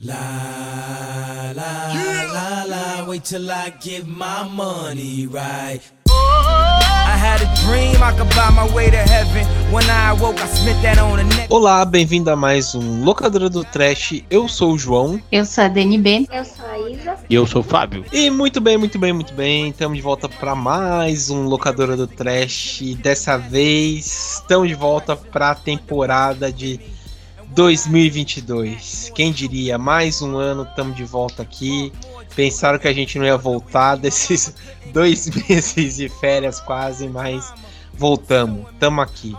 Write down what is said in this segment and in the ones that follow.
La la la la, wait till I get my money right. I had a dream I could buy my way to heaven. When I awoke, I spent that on a neck. Olá, bem-vindo a mais um Locadora do Trash. Eu sou o João. Eu sou a DNB. Eu sou. E eu sou o Fábio. E muito bem, muito bem, muito bem. Estamos de volta para mais um Locadora do Trash. Dessa vez, estamos de volta para a temporada de 2022. Quem diria, mais um ano estamos de volta aqui. Pensaram que a gente não ia voltar desses dois meses de férias quase, mas voltamos. Estamos aqui.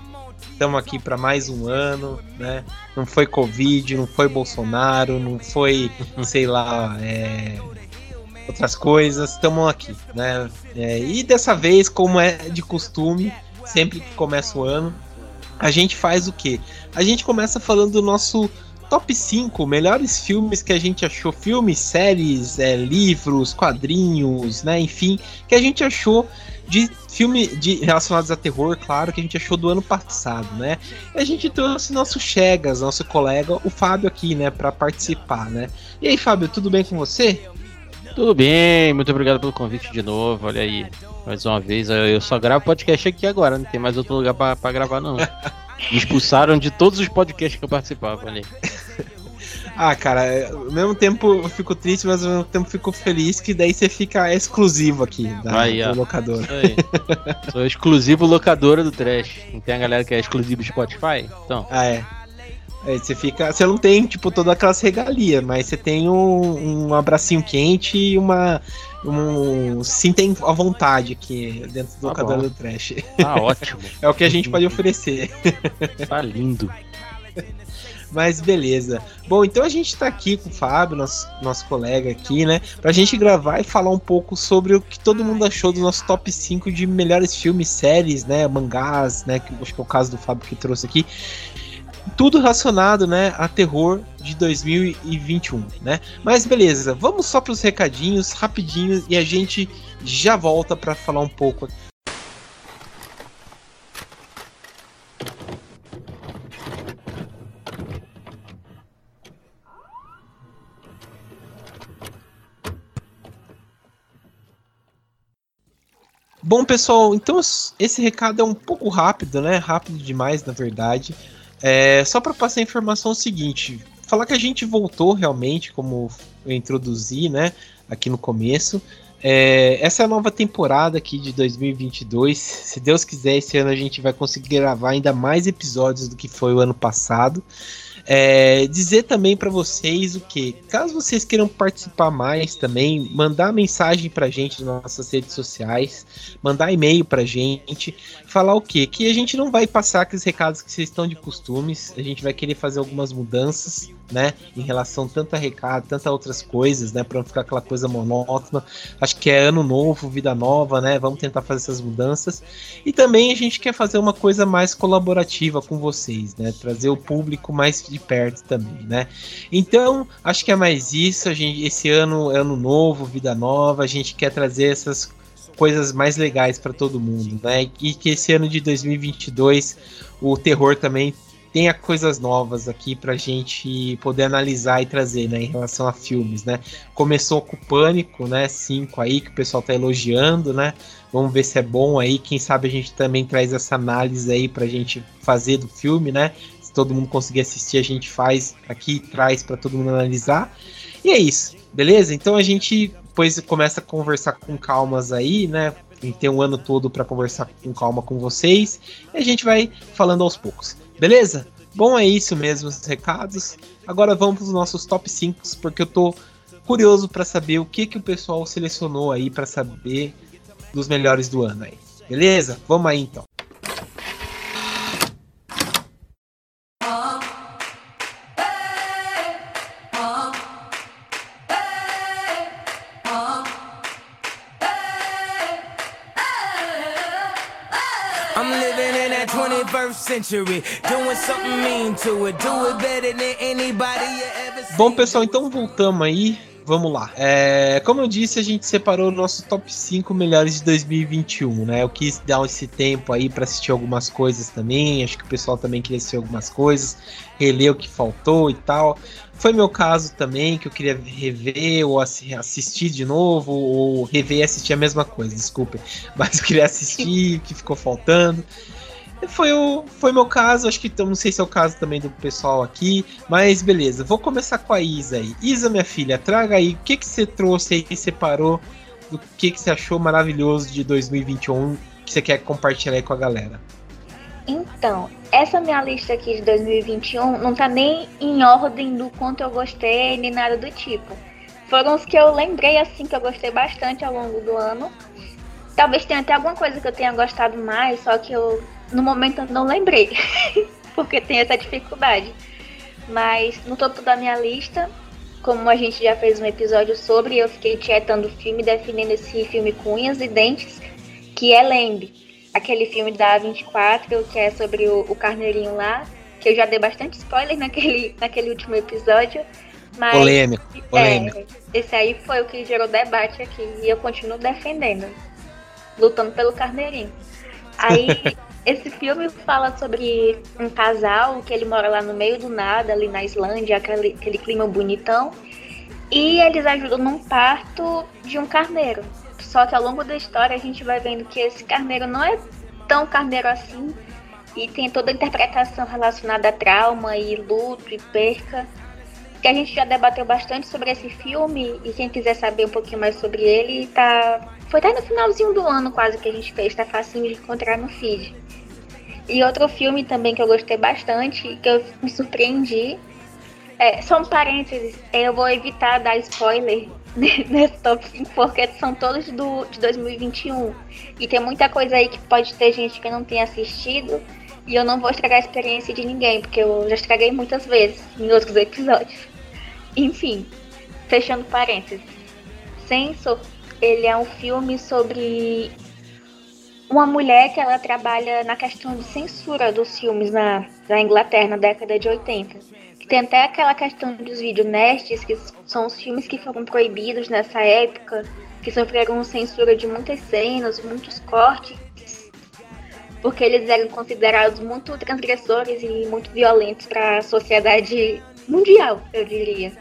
Estamos aqui para mais um ano, né? Não foi Covid, não foi Bolsonaro, não foi, sei lá, é, outras coisas. Estamos aqui, né? É, e dessa vez, como é de costume, sempre que começa o ano, a gente faz o quê? A gente começa falando do nosso top 5 melhores filmes que a gente achou, filmes, séries, é, livros, quadrinhos, né, enfim, que a gente achou de filme de, relacionados a terror, claro, que a gente achou do ano passado, né? E a gente trouxe nosso Chegas, nosso colega, o Fábio aqui, né, para participar, né? E aí, Fábio, tudo bem com você? Tudo bem, muito obrigado pelo convite de novo. Olha aí, mais uma vez. Eu só gravo podcast aqui agora, não tem mais outro lugar para gravar, não. Me expulsaram de todos os podcasts que eu participava ali. Ah, cara, ao mesmo tempo eu fico triste, mas ao mesmo tempo fico feliz que daí você fica exclusivo aqui da, Aí, ó. Sou exclusivo locadora do Trash. Não tem a galera que é exclusivo Spotify? Então, Ah, é. Aí você fica. Você não tem, tipo, todas aquelas regalias, mas você tem um, um abracinho quente e uma. Um, sentem à vontade aqui dentro do Tá locador do trash. tá ótimo. É o que a gente pode oferecer. Tá lindo. Mas beleza. Bom, então a gente tá aqui com o Fábio, nosso, nosso colega aqui, né? Pra gente gravar e falar um pouco sobre o que todo mundo achou do nosso top 5 de melhores filmes, séries, né? Mangás, né? Que acho que é o caso do Fábio que trouxe aqui. Tudo relacionado, né, a terror de 2021, né? Mas beleza, vamos só pros recadinhos rapidinho e a gente já volta pra falar um pouco Bom, pessoal, então esse recado é um pouco rápido, né? Rápido demais, na verdade. É, só para passar a informação é seguinte: falar que a gente voltou realmente, como eu introduzi, né? Aqui no começo. É, essa é a nova temporada aqui de 2022. Se Deus quiser, esse ano a gente vai conseguir gravar ainda mais episódios do que foi o ano passado. É, dizer também para vocês o que, caso vocês queiram participar mais também, mandar mensagem pra gente nas nossas redes sociais, mandar e-mail pra gente, falar o que, que a gente não vai passar aqueles recados que vocês estão de costumes, a gente vai querer fazer algumas mudanças, né, em relação tanto a recado, tanto a outras coisas, né, para não ficar aquela coisa monótona. Acho que é ano novo, vida nova, né? Vamos tentar fazer essas mudanças. E também a gente quer fazer uma coisa mais colaborativa com vocês, né? Trazer o público mais de perto também, né? Então, acho que é mais isso. A gente, esse ano é ano novo, vida nova. A gente quer trazer essas coisas mais legais para todo mundo, né? E que esse ano de 2022 o terror também tenha coisas novas aqui pra gente poder analisar e trazer, né, em relação a filmes, né? Começou com o Pânico, né, 5 aí, que o pessoal tá elogiando, né? Vamos ver se é bom aí, quem sabe a gente também traz essa análise aí pra gente fazer do filme, né? Se todo mundo conseguir assistir, a gente faz aqui traz pra todo mundo analisar. E é isso, beleza? Então a gente depois começa a conversar com calmas aí, né? Tem um ano todo para conversar com calma com vocês. E a gente vai falando aos poucos. Beleza? Bom, é isso mesmo, os recados. Agora vamos para os nossos top 5, porque eu tô curioso para saber o que, que o pessoal selecionou aí para saber dos melhores do ano aí. Beleza? Vamos aí então. Century, doing something mean to it. Do it better than anybody you ever seen. Bom, pessoal, então voltamos aí. vamos lá. É, como eu disse, a gente separou o nosso top 5 melhores de 2021, né? Eu quis dar esse tempo aí para assistir algumas coisas também. Acho que o pessoal também queria assistir algumas coisas, reler o que faltou e tal. Foi meu caso também, que eu queria rever ou assistir de novo, ou rever e assistir a mesma coisa, desculpe. Mas eu queria assistir o que ficou faltando. Foi, o, foi meu caso, acho que não sei se é o caso também do pessoal aqui, mas beleza, vou começar com a Isa aí. Isa, minha filha, traga aí o que, que você trouxe aí, separou, do que, que você achou maravilhoso de 2021 que você quer compartilhar aí com a galera. Então, essa minha lista aqui de 2021 não tá nem em ordem do quanto eu gostei, nem nada do tipo. Foram os que eu lembrei assim que eu gostei bastante ao longo do ano. Talvez tenha até alguma coisa que eu tenha gostado mais, só que eu no momento eu não lembrei, porque tem essa dificuldade. Mas no topo da minha lista, como a gente já fez um episódio sobre, eu fiquei tietando o filme, definindo esse filme com unhas e dentes, que é Lembre, aquele filme da 24, que é sobre o, o carneirinho lá, que eu já dei bastante spoiler naquele, naquele último episódio. Mas, polêmico, polêmico. É, esse aí foi o que gerou debate aqui, e eu continuo defendendo, lutando pelo carneirinho. Aí Esse filme fala sobre um casal que ele mora lá no meio do nada, ali na Islândia, aquele, aquele clima bonitão. E eles ajudam num parto de um carneiro. Só que ao longo da história a gente vai vendo que esse carneiro não é tão carneiro assim. E tem toda a interpretação relacionada a trauma e luto e perca. Que a gente já debateu bastante sobre esse filme. E quem quiser saber um pouquinho mais sobre ele, tá. Foi até no finalzinho do ano quase que a gente fez, tá facinho de encontrar no feed. E outro filme também que eu gostei bastante, que eu me surpreendi. É, só um parênteses, eu vou evitar dar spoiler nesse top 5, porque são todos do, de 2021. E tem muita coisa aí que pode ter gente que não tenha assistido. E eu não vou estragar a experiência de ninguém, porque eu já estraguei muitas vezes em outros episódios. Enfim, fechando parênteses. Sensor, ele é um filme sobre uma mulher que ela trabalha na questão de censura dos filmes na, na Inglaterra na década de 80. Que tem até aquela questão dos videonestes, que são os filmes que foram proibidos nessa época, que sofreram censura de muitas cenas, muitos cortes, porque eles eram considerados muito transgressores e muito violentos para a sociedade mundial, eu diria.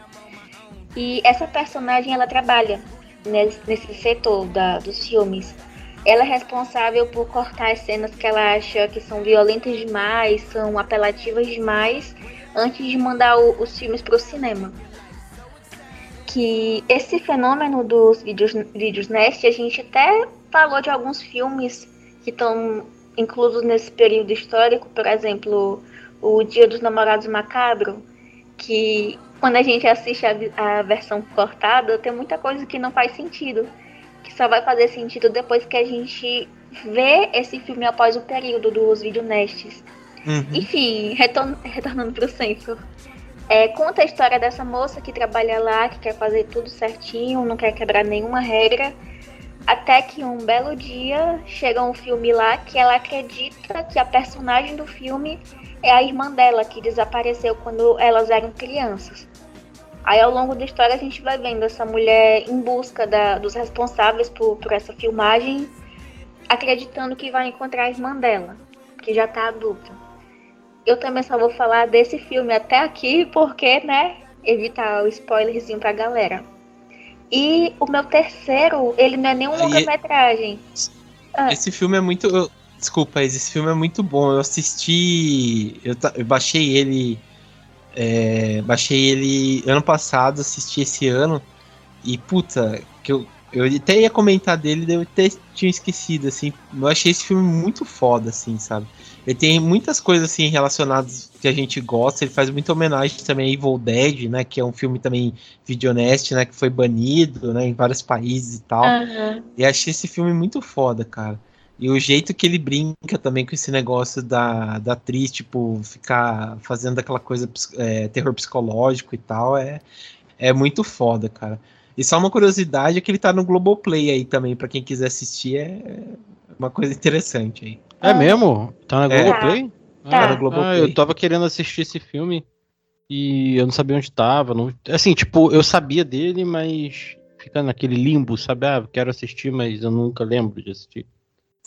E essa personagem ela trabalha nesse, nesse setor da, dos filmes ela é responsável por cortar as cenas que ela acha que são violentas demais, são apelativas demais, antes de mandar o, os filmes para o cinema. Que esse fenômeno dos vídeos, vídeos Nest, a gente até falou de alguns filmes que estão inclusos nesse período histórico, por exemplo, o Dia dos Namorados Macabro, que quando a gente assiste a, a versão cortada, tem muita coisa que não faz sentido que só vai fazer sentido depois que a gente vê esse filme após o período dos videonestes. Uhum. Enfim, retorn retornando pro centro. É, conta a história dessa moça que trabalha lá, que quer fazer tudo certinho, não quer quebrar nenhuma regra. Até que um belo dia chega um filme lá que ela acredita que a personagem do filme é a irmã dela, que desapareceu quando elas eram crianças. Aí ao longo da história a gente vai vendo essa mulher em busca da, dos responsáveis por, por essa filmagem, acreditando que vai encontrar a irmã dela, que já tá adulta. Eu também só vou falar desse filme até aqui, porque, né, evitar o spoilerzinho pra galera. E o meu terceiro, ele não é nem um longa-metragem. Ah. Esse filme é muito. Desculpa, esse filme é muito bom. Eu assisti. Eu, eu baixei ele é, baixei ele ano passado, assisti esse ano. E puta, que eu, eu até ia comentar dele, eu até tinha esquecido, assim. Eu achei esse filme muito foda, assim, sabe? Ele tem muitas coisas, assim, relacionadas que a gente gosta. Ele faz muita homenagem também a Evil Dead, né? Que é um filme também videonest, né? Que foi banido, né? Em vários países e tal. Uhum. E achei esse filme muito foda, cara. E o jeito que ele brinca também com esse negócio da, da atriz, tipo, ficar fazendo aquela coisa, é, terror psicológico e tal, é, é muito foda, cara. E só uma curiosidade é que ele tá no Globoplay aí também, para quem quiser assistir, é uma coisa interessante aí. É mesmo? Tá na é. Globoplay? Tá. tá no Globoplay. Ah, eu tava querendo assistir esse filme. E eu não sabia onde tava. Não... Assim, tipo, eu sabia dele, mas fica naquele limbo, sabe? Ah, quero assistir, mas eu nunca lembro de assistir.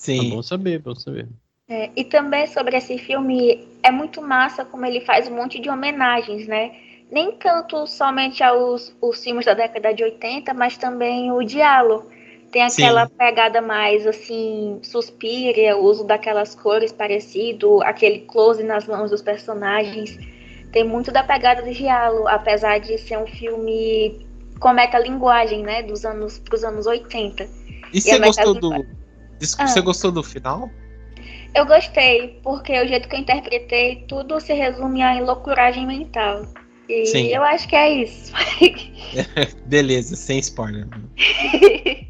Sim. É bom saber, bom saber. É, e também sobre esse filme, é muito massa como ele faz um monte de homenagens, né? Nem tanto somente aos os filmes da década de 80, mas também o Diallo. Tem aquela Sim. pegada mais assim, suspira, o uso daquelas cores parecido, aquele close nas mãos dos personagens. Tem muito da pegada do Diallo, apesar de ser um filme com metalinguagem, né? Dos anos pros anos 80. E, e você gostou do. Desculpa, ah. você gostou do final? Eu gostei, porque o jeito que eu interpretei, tudo se resume a loucuragem mental. E Sim. eu acho que é isso. Beleza, sem spoiler.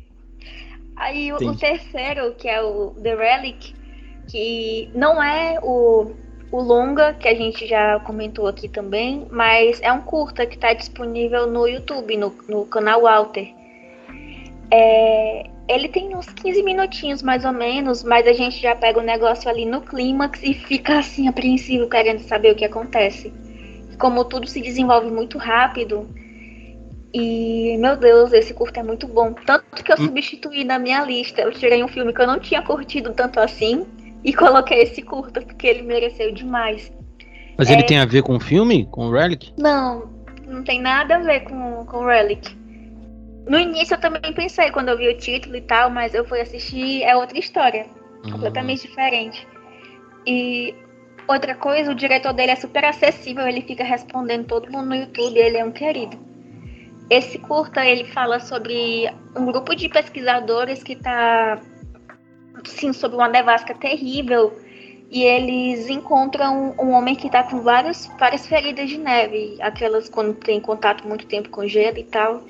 Aí o, o, terceiro, que é o The Relic, que não é o, o longa, que a gente já comentou aqui também, mas é um curta que está disponível no YouTube, no, no canal Walter. É, ele tem uns 15 minutinhos mais ou menos, mas a gente já pega o negócio ali no clímax e fica assim apreensivo querendo saber o que acontece. Como tudo se desenvolve muito rápido. E, meu Deus, esse curto é muito bom. Tanto que eu hum. substituí na minha lista. Eu tirei um filme que eu não tinha curtido tanto assim e coloquei esse curto, porque ele mereceu demais. Mas é... ele tem a ver com o filme? Com o Relic? Não, não tem nada a ver com, com o Relic. No início eu também pensei quando eu vi o título e tal, mas eu fui assistir, é outra história. Uhum. Completamente diferente. E outra coisa, o diretor dele é super acessível, ele fica respondendo todo mundo no YouTube, ele é um querido. Esse curta, ele fala sobre um grupo de pesquisadores que está sim, sob uma nevasca terrível e eles encontram um homem que está com vários, várias feridas de neve, aquelas quando tem contato muito tempo com gelo e tal.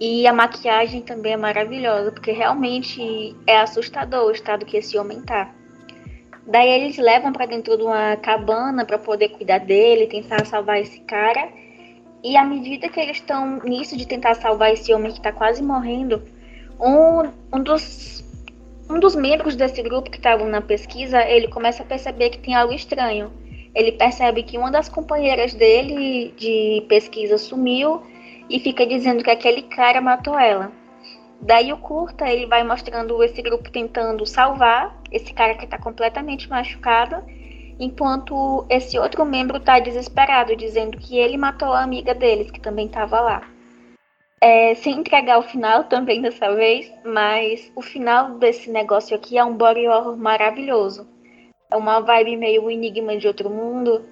E a maquiagem também é maravilhosa, porque realmente é assustador o estado que esse homem tá. Daí eles levam para dentro de uma cabana para poder cuidar dele, tentar salvar esse cara. E à medida que eles estão nisso de tentar salvar esse homem que está quase morrendo, um, um dos um dos membros desse grupo que estavam na pesquisa, ele começa a perceber que tem algo estranho. Ele percebe que uma das companheiras dele de pesquisa sumiu e fica dizendo que aquele cara matou ela. Daí o curta, ele vai mostrando esse grupo tentando salvar esse cara que está completamente machucado, enquanto esse outro membro está desesperado, dizendo que ele matou a amiga deles, que também estava lá. É, sem entregar o final também dessa vez, mas o final desse negócio aqui é um body horror maravilhoso. É uma vibe meio enigma de outro mundo.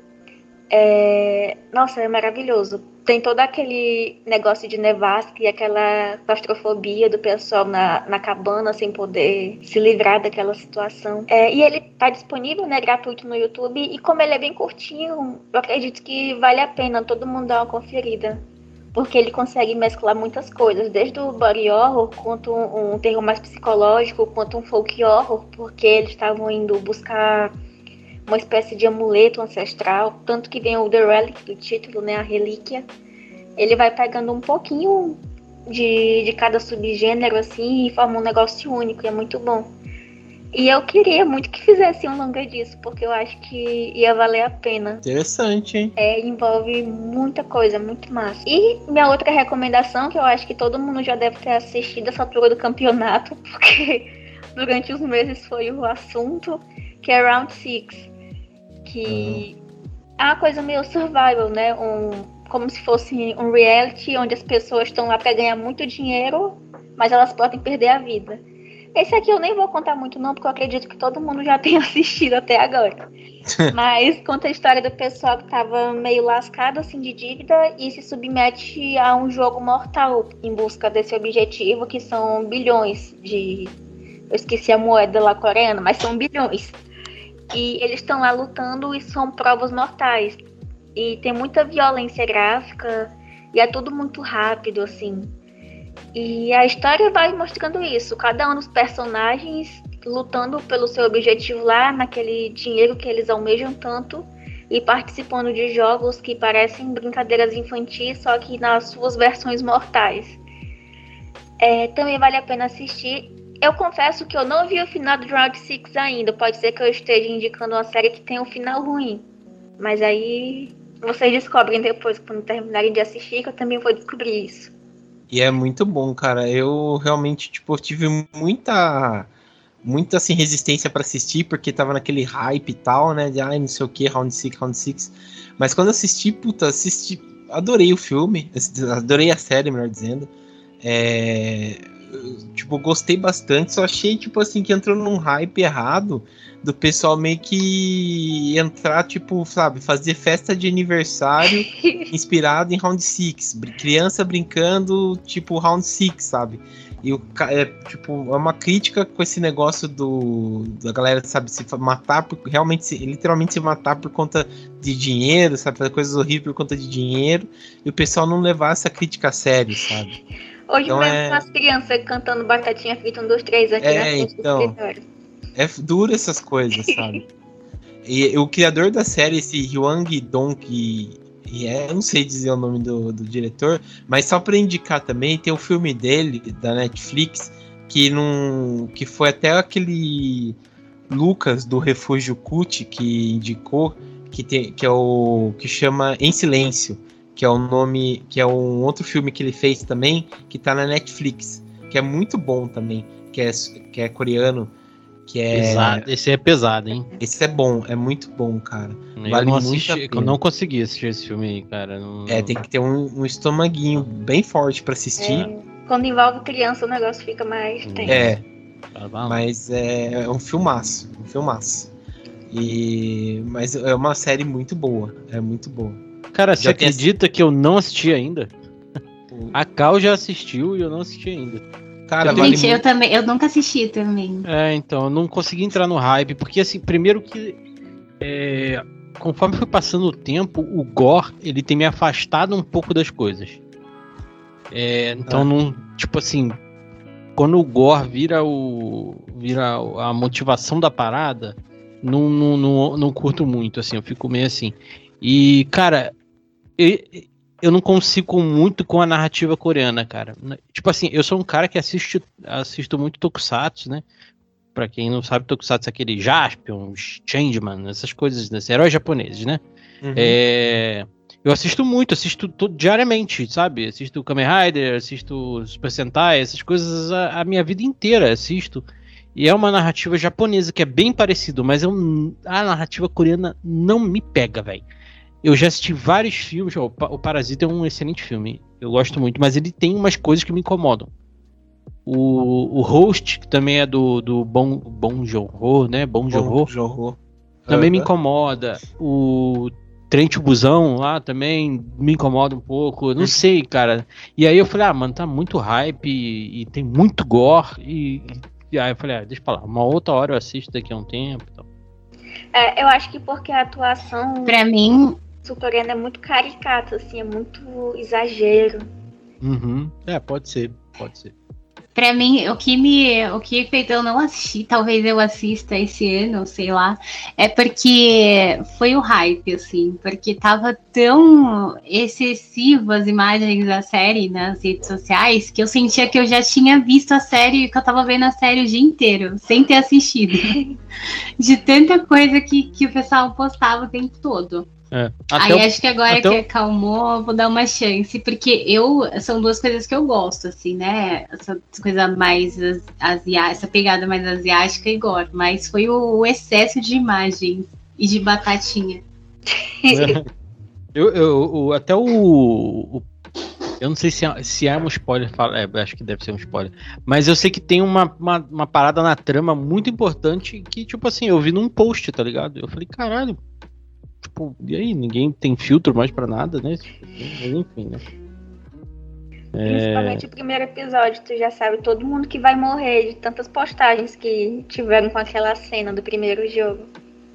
É... Nossa, é maravilhoso tem todo aquele negócio de nevasca e aquela claustrofobia do pessoal na, na cabana sem poder se livrar daquela situação. É, e ele tá disponível, né, gratuito no YouTube, e como ele é bem curtinho, eu acredito que vale a pena todo mundo dar uma conferida. Porque ele consegue mesclar muitas coisas, desde o body horror, quanto um, um terror mais psicológico, quanto um folk horror, porque eles estavam indo buscar uma espécie de amuleto ancestral, tanto que vem o The Relic do título, né, a relíquia. Ele vai pegando um pouquinho de, de cada subgênero assim e forma um negócio único, e é muito bom. E eu queria muito que fizesse um longa disso, porque eu acho que ia valer a pena. Interessante, hein? É, envolve muita coisa, muito massa. E minha outra recomendação, que eu acho que todo mundo já deve ter assistido essa altura do campeonato, porque durante os meses foi o assunto, que é Round Six que é uma coisa meio survival, né? Um, como se fosse um reality onde as pessoas estão lá para ganhar muito dinheiro, mas elas podem perder a vida. Esse aqui eu nem vou contar muito não, porque eu acredito que todo mundo já tenha assistido até agora. Mas conta a história do pessoal que estava meio lascado assim de dívida e se submete a um jogo mortal em busca desse objetivo, que são bilhões de eu esqueci a moeda lá coreana, mas são bilhões. E eles estão lá lutando e são provas mortais. E tem muita violência gráfica e é tudo muito rápido, assim. E a história vai mostrando isso. Cada um dos personagens lutando pelo seu objetivo lá, naquele dinheiro que eles almejam tanto, e participando de jogos que parecem brincadeiras infantis, só que nas suas versões mortais. É, também vale a pena assistir. Eu confesso que eu não vi o final do Round 6 ainda. Pode ser que eu esteja indicando uma série que tem um final ruim. Mas aí vocês descobrem depois, quando terminarem de assistir, que eu também vou descobrir isso. E é muito bom, cara. Eu realmente, tipo, tive muita muita assim resistência para assistir porque tava naquele hype e tal, né, de ai, não sei o que, round 6, round 6. Mas quando assisti, puta, assisti, adorei o filme, adorei a série, melhor dizendo. É, tipo, gostei bastante, só achei, tipo assim, que entrou num hype errado do pessoal meio que entrar, tipo, sabe, fazer festa de aniversário inspirado em Round 6. Criança brincando, tipo, Round 6, sabe? E o é, tipo, é uma crítica com esse negócio do da galera, sabe, se matar por realmente, se, literalmente se matar por conta de dinheiro, sabe, fazer coisas horríveis por conta de dinheiro, e o pessoal não levar essa crítica a sério, sabe? Hoje então mesmo é... as crianças cantando batatinha frita um, dois, três aqui é, na então, É duro essas coisas, sabe? e o criador da série, esse Hyung Dong e é, eu não sei dizer o nome do, do diretor, mas só para indicar também, tem o um filme dele, da Netflix, que, não, que foi até aquele Lucas do Refúgio Cut que indicou, que, tem, que é o que chama Em Silêncio que é o nome, que é um outro filme que ele fez também, que tá na Netflix, que é muito bom também, que é, que é coreano, que é pesado. Esse é pesado, hein? Esse é bom, é muito bom, cara. Eu vale não assisti, eu não consegui assistir esse filme aí, cara. Não, é, tem que ter um, um estomaguinho bem forte para assistir. É, quando envolve criança, o negócio fica mais hum. tenso. É. Mas é, é um filmaço, um filmaço. E mas é uma série muito boa, é muito boa. Cara, você acredita que eu não assisti ainda? A Cal já assistiu e eu não assisti ainda. Cara, Gente, vale eu muito... também, eu nunca assisti também. É, então, eu não consegui entrar no hype, porque assim, primeiro que é, conforme foi passando o tempo, o gore, ele tem me afastado um pouco das coisas. É, então, ah. não, tipo assim, quando o gore vira o vira a motivação da parada, não, não, não, não curto muito, assim, eu fico meio assim. E, cara, eu, eu não consigo muito com a narrativa coreana, cara. Tipo assim, eu sou um cara que assiste, assisto muito Tokusatsu, né? Pra quem não sabe, Tokusatsu é aquele Jaspion, Changeman, essas coisas, né? heróis japoneses, né? Uhum. É, eu assisto muito, assisto todo, diariamente, sabe? Assisto Kamen Rider, assisto Super Sentai, essas coisas a, a, minha vida inteira assisto. E é uma narrativa japonesa que é bem parecido, mas eu, a narrativa coreana não me pega, velho. Eu já assisti vários filmes. O Parasita é um excelente filme. Eu gosto muito, mas ele tem umas coisas que me incomodam. O, o host, que também é do, do Bom, bom Joon-ho, né? Bom Joon-ho. Também me incomoda. O Trent Busão lá também me incomoda um pouco. Não sei, cara. E aí eu falei, ah, mano, tá muito hype e, e tem muito gore. E, e, aí eu falei, ah, deixa pra lá. Uma outra hora eu assisto daqui a um tempo. Então. É, eu acho que porque a atuação. Pra mim, sul-coreano é muito caricato, assim, é muito exagero. Uhum. É, pode ser, pode ser. Pra mim, o que me. O que fez eu não assistir, talvez eu assista esse ano, sei lá, é porque foi o hype, assim, porque tava tão excessivo as imagens da série nas redes sociais que eu sentia que eu já tinha visto a série, que eu tava vendo a série o dia inteiro, sem ter assistido. De tanta coisa que, que o pessoal postava o tempo todo. É. Aí o, acho que agora que o... acalmou, vou dar uma chance, porque eu são duas coisas que eu gosto, assim, né? Essa coisa mais asiática, essa pegada mais asiática e gore, mas foi o, o excesso de imagens e de batatinha. É. Eu, eu, até o, o, Eu não sei se é, se é um spoiler, é, acho que deve ser um spoiler. Mas eu sei que tem uma, uma, uma parada na trama muito importante que, tipo assim, eu vi num post, tá ligado? Eu falei, caralho, tipo, e aí? Ninguém tem filtro mais pra nada, né? Mas enfim, né? Principalmente é... o primeiro episódio, tu já sabe todo mundo que vai morrer de tantas postagens que tiveram com aquela cena do primeiro jogo.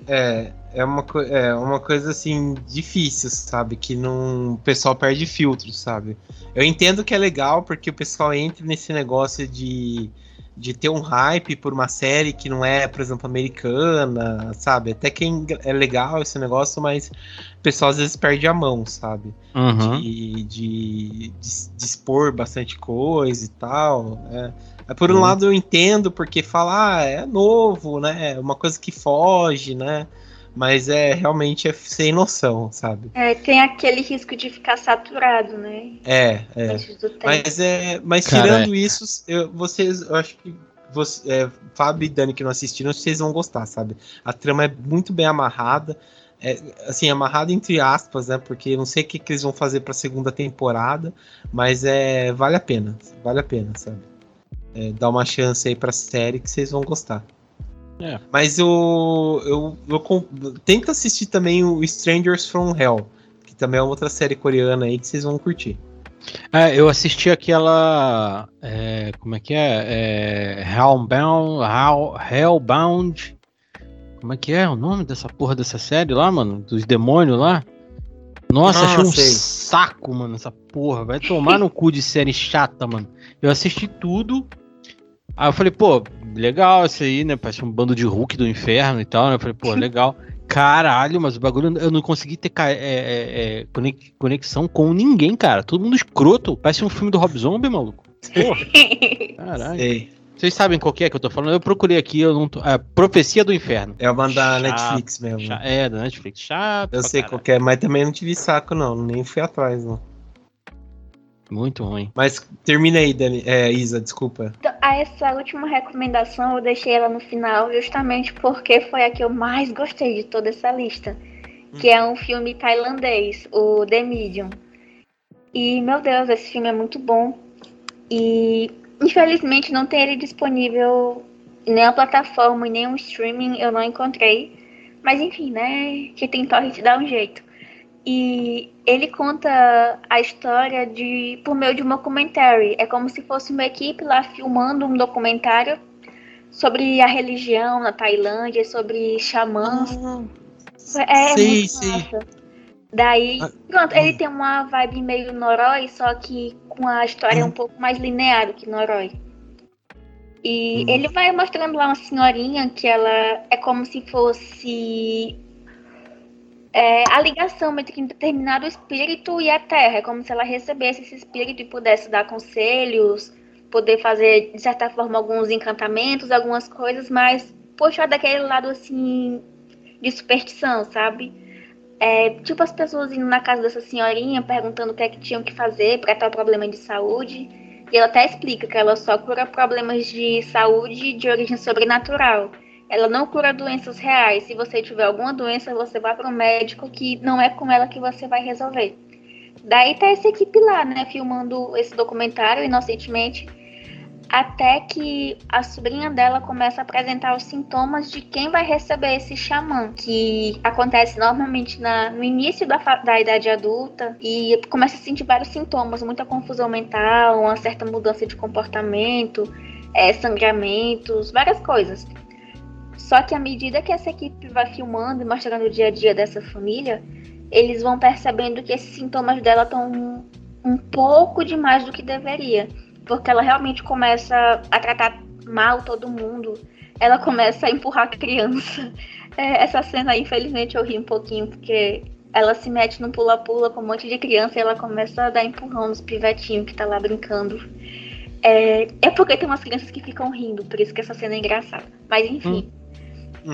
É, é uma, é uma coisa assim difícil, sabe? Que não, o pessoal perde filtro, sabe? Eu entendo que é legal porque o pessoal entra nesse negócio de de ter um hype por uma série que não é, por exemplo, americana, sabe? Até que é legal esse negócio, mas o pessoal às vezes perde a mão, sabe? Uhum. De, de, de, de, expor bastante coisa e tal. É. Por um uhum. lado eu entendo, porque falar ah, é novo, né? É uma coisa que foge, né? Mas é realmente é sem noção, sabe? É, tem aquele risco de ficar saturado, né? É, é. Antes do tempo. Mas, é, mas Cara, tirando isso, eu- vocês, eu acho que você, é, Fábio e Dani que não assistiram, vocês vão gostar, sabe? A trama é muito bem amarrada, é, assim, amarrada entre aspas, né? Porque eu não sei o que, que eles vão fazer pra segunda temporada, mas é vale a pena, vale a pena, sabe? É, dá uma chance aí pra série que vocês vão gostar. É. Mas eu, eu, eu tenta assistir também o Strangers from Hell, que também é outra série coreana aí que vocês vão curtir. É, eu assisti aquela. é, como é que é? é Hellbound, Hell, Hellbound. Como é que é o nome dessa porra dessa série lá, mano? Dos demônios lá? Nossa, Ah, achei um sei. saco, mano, essa porra. Vai tomar no cu de série chata, mano. Eu assisti tudo. Aí eu falei, pô, legal isso aí, né? Parece um bando de Hulk do inferno e tal, né? Eu falei, pô, legal. Caralho, mas o bagulho eu não consegui ter é, é, é, conex- conexão com ninguém, cara. Todo mundo escroto. Parece um filme do Rob Zombie, maluco. Porra, caralho. Sei. Vocês sabem qual que é que eu tô falando? Eu procurei aqui, eu não tô. É Profecia do Inferno. É uma da Chato, Netflix mesmo. Cha- É, da Netflix. Chato. Eu sei qual que é, mas também não tive saco, não. Nem fui atrás, não. Muito ruim. Mas termina aí, Dani. É, Isa, desculpa. Então, a essa última recomendação eu deixei ela no final justamente porque foi a que eu mais gostei de toda essa lista. Que é um filme tailandês, o The Medium. E, meu Deus, esse filme é muito bom. E, infelizmente, não tem ele disponível em nenhuma plataforma, em nenhum streaming, eu não encontrei. Mas, enfim, né? Que tem torrent dá um jeito. E ele conta a história de por meio de um documentary. É como se fosse uma equipe lá filmando um documentário sobre a religião na Tailândia, sobre xamãs. É sei, muito sei. massa. Daí, Ah, pronto, ele tem uma vibe meio Noroi, só que com a história Hum. um pouco mais linear do que Noroi. E Hum. ele vai mostrando lá uma senhorinha que ela é como se fosse é, a ligação entre um determinado espírito e a Terra. É como se ela recebesse esse espírito e pudesse dar conselhos, poder fazer, de certa forma, alguns encantamentos, algumas coisas, mas puxar daquele lado assim de superstição, sabe? É, tipo as pessoas indo na casa dessa senhorinha perguntando o que é que tinham que fazer para tal problema de saúde. E ela até explica que ela só cura problemas de saúde de origem sobrenatural. Ela não cura doenças reais. Se você tiver alguma doença, você vai para um médico que não é com ela que você vai resolver. Daí tá essa equipe lá, né, filmando esse documentário inocentemente, até que a sobrinha dela começa a apresentar os sintomas de quem vai receber esse xamã, que acontece normalmente na, no início da, da idade adulta e começa a sentir vários sintomas, muita confusão mental, uma certa mudança de comportamento, é, sangramentos, várias coisas. Só que à medida que essa equipe vai filmando e mostrando o dia a dia dessa família, eles vão percebendo que esses sintomas dela estão um pouco demais do que deveria. Porque ela realmente começa a tratar mal todo mundo. Ela começa a empurrar a criança. É, essa cena, aí, infelizmente, eu ri um pouquinho, porque ela se mete no pula-pula com um monte de criança e ela começa a dar empurrão nos pivetinhos que tá lá brincando. É, é porque tem umas crianças que ficam rindo, por isso que essa cena é engraçada. Mas enfim. Hum.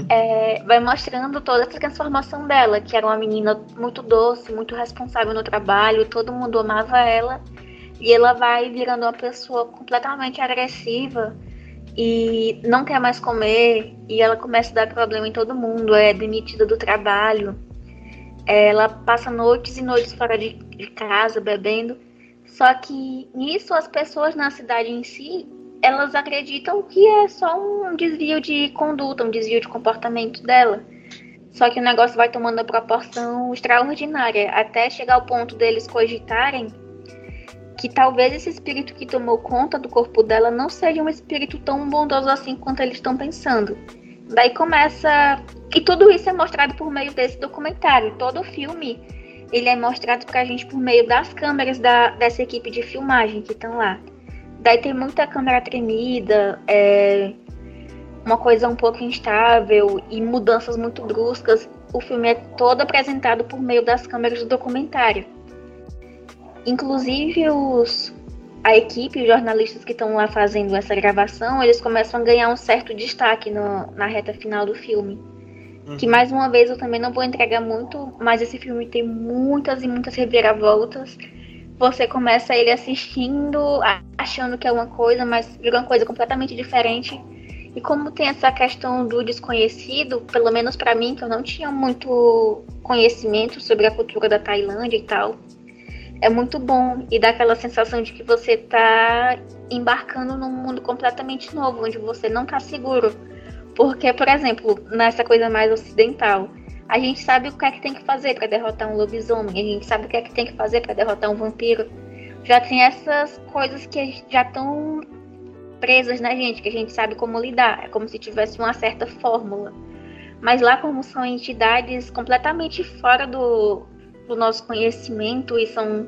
É, vai mostrando toda essa transformação dela, que era uma menina muito doce, muito responsável no trabalho, todo mundo amava ela. E ela vai virando uma pessoa completamente agressiva e não quer mais comer. E ela começa a dar problema em todo mundo, é demitida do trabalho. Ela passa noites e noites fora de, de casa, bebendo. Só que nisso as pessoas na cidade em si, elas acreditam que é só um desvio de conduta, um desvio de comportamento dela. Só que o negócio vai tomando uma proporção extraordinária, até chegar ao ponto deles cogitarem que talvez esse espírito que tomou conta do corpo dela não seja um espírito tão bondoso assim quanto eles estão pensando. Daí começa. E tudo isso é mostrado por meio desse documentário. Todo o filme ele é mostrado pra gente por meio das câmeras da, dessa equipe de filmagem que estão lá. Daí tem muita câmera tremida, é, uma coisa um pouco instável e mudanças muito bruscas. O filme é todo apresentado por meio das câmeras do documentário. Inclusive os a equipe, os jornalistas que estão lá fazendo essa gravação, eles começam a ganhar um certo destaque no- na reta final do filme. Que mais uma vez eu também não vou entregar muito, mas esse filme tem muitas e muitas reviravoltas. Você começa ele assistindo, achando que é uma coisa, mas vira uma coisa completamente diferente. E como tem essa questão do desconhecido, pelo menos para mim, que eu não tinha muito conhecimento sobre a cultura da Tailândia e tal, é muito bom e dá aquela sensação de que você tá embarcando num mundo completamente novo, onde você não tá seguro. Porque, por exemplo, nessa coisa mais ocidental, a gente sabe o que é que tem que fazer para derrotar um lobisomem, a gente sabe o que é que tem que fazer para derrotar um vampiro. Já tem essas coisas que já estão presas na gente, que a gente sabe como lidar. É como se tivesse uma certa fórmula. Mas lá, como são entidades completamente fora do, do nosso conhecimento e são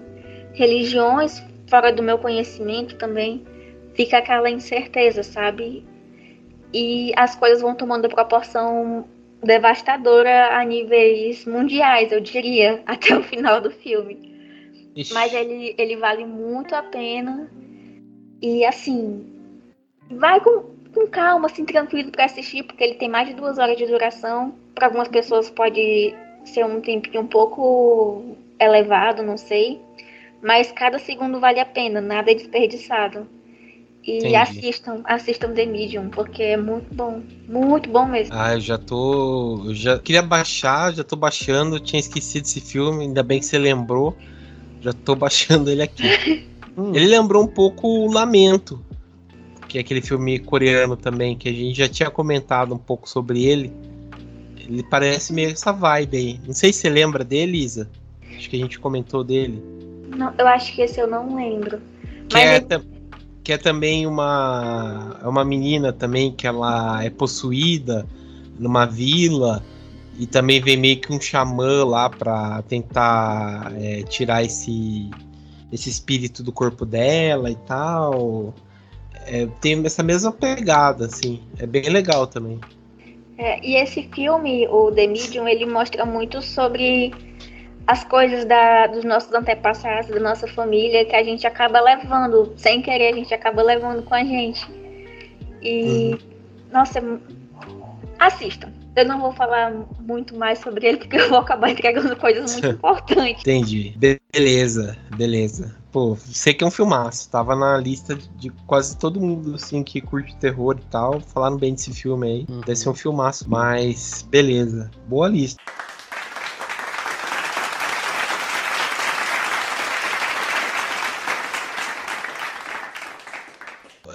religiões fora do meu conhecimento também, fica aquela incerteza, sabe? E as coisas vão tomando proporção devastadora a níveis mundiais, eu diria, até o final do filme. Ixi. Mas ele, ele vale muito a pena. E assim, vai com, com calma, assim, tranquilo para assistir, porque ele tem mais de duas horas de duração. Para algumas pessoas pode ser um tempinho um pouco elevado, não sei. Mas cada segundo vale a pena, nada é desperdiçado. E Entendi. assistam, assistam The Medium, porque é muito bom. Muito bom mesmo. Ah, eu já tô. Eu já queria baixar, já tô baixando, tinha esquecido esse filme, ainda bem que você lembrou. Já tô baixando ele aqui. hum. Ele lembrou um pouco o Lamento, que é aquele filme coreano também, que a gente já tinha comentado um pouco sobre ele. Ele parece meio essa vibe aí. Não sei se você lembra dele, Isa. Acho que a gente comentou dele. Não, eu acho que esse eu não lembro. Que, Mas é, ele... que é também uma, é uma menina também que ela é possuída numa vila e também vem meio que um xamã lá pra tentar é, tirar esse, esse espírito do corpo dela e tal. É, tem essa mesma pegada, assim. É bem legal também. É, e esse filme, o The Medium, ele mostra muito sobre as coisas da, dos nossos antepassados, da nossa família, que a gente acaba levando, sem querer, a gente acaba levando com a gente. E, uhum. nossa, assistam. Eu não vou falar muito mais sobre ele, porque eu vou acabar entregando coisas muito importantes. Entendi. Beleza, beleza. Pô, sei que é um filmaço. Tava na lista de quase todo mundo, assim, que curte terror e tal. Falaram bem desse filme aí. Uhum. Deve ser um filmaço. Mas, beleza. Boa lista.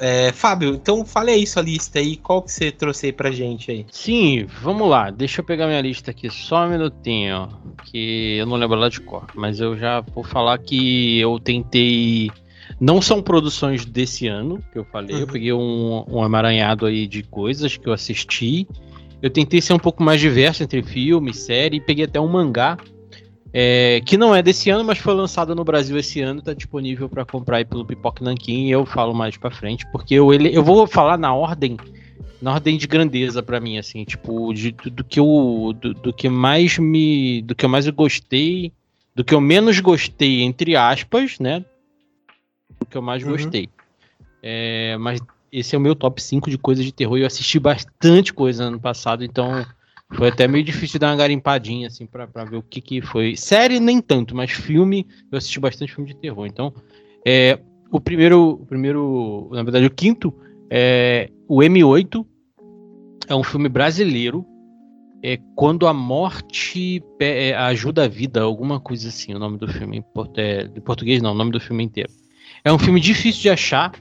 É, Fábio, então fale aí sua lista aí, qual que você trouxe aí pra gente aí? Sim, vamos lá, deixa eu pegar minha lista aqui só um minutinho, que eu não lembro lá de cor, mas eu já vou falar que eu tentei. Não são produções desse ano, que eu falei, uhum. eu peguei um, um amaranhado aí de coisas que eu assisti. Eu tentei ser um pouco mais diverso entre filme, série, e peguei até um mangá é, que não é desse ano, mas foi lançado no Brasil esse ano, tá disponível para comprar aí pelo Pipoque Nankin, e eu falo mais para frente, porque eu, ele, eu vou falar na ordem, na ordem de grandeza para mim, assim, tipo, de, do, do, que eu, do, do, que mais me, do que eu mais gostei, do que eu menos gostei, entre aspas, né, do que eu mais uhum. gostei. É, mas esse é o meu top 5 de coisas de terror, eu assisti bastante coisa ano passado, então foi até meio difícil dar uma garimpadinha, assim, pra, pra ver o que que foi. Série, nem tanto, mas filme, eu assisti bastante filme de terror. Então, é, o primeiro, o primeiro, na verdade, o quinto, é o M8. É um filme brasileiro. É quando a morte é, ajuda a vida, alguma coisa assim, o nome do filme. É, de português não, o nome do filme inteiro. É um filme difícil de achar.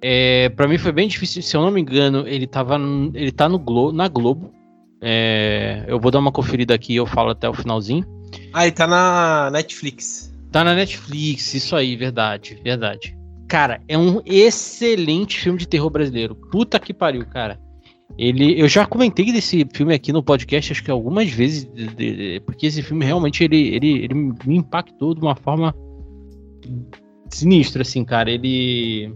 É, para mim foi bem difícil, se eu não me engano, ele tava ele tá no Glo na Globo. É, eu vou dar uma conferida aqui e eu falo até o finalzinho. Ah, ele tá na Netflix. Tá na Netflix, isso aí, verdade, verdade. Cara, é um excelente filme de terror brasileiro. Puta que pariu, cara. Ele, eu já comentei desse filme aqui no podcast, acho que algumas vezes, de, de, porque esse filme realmente ele, ele, ele me impactou de uma forma sinistra, assim, cara. Ele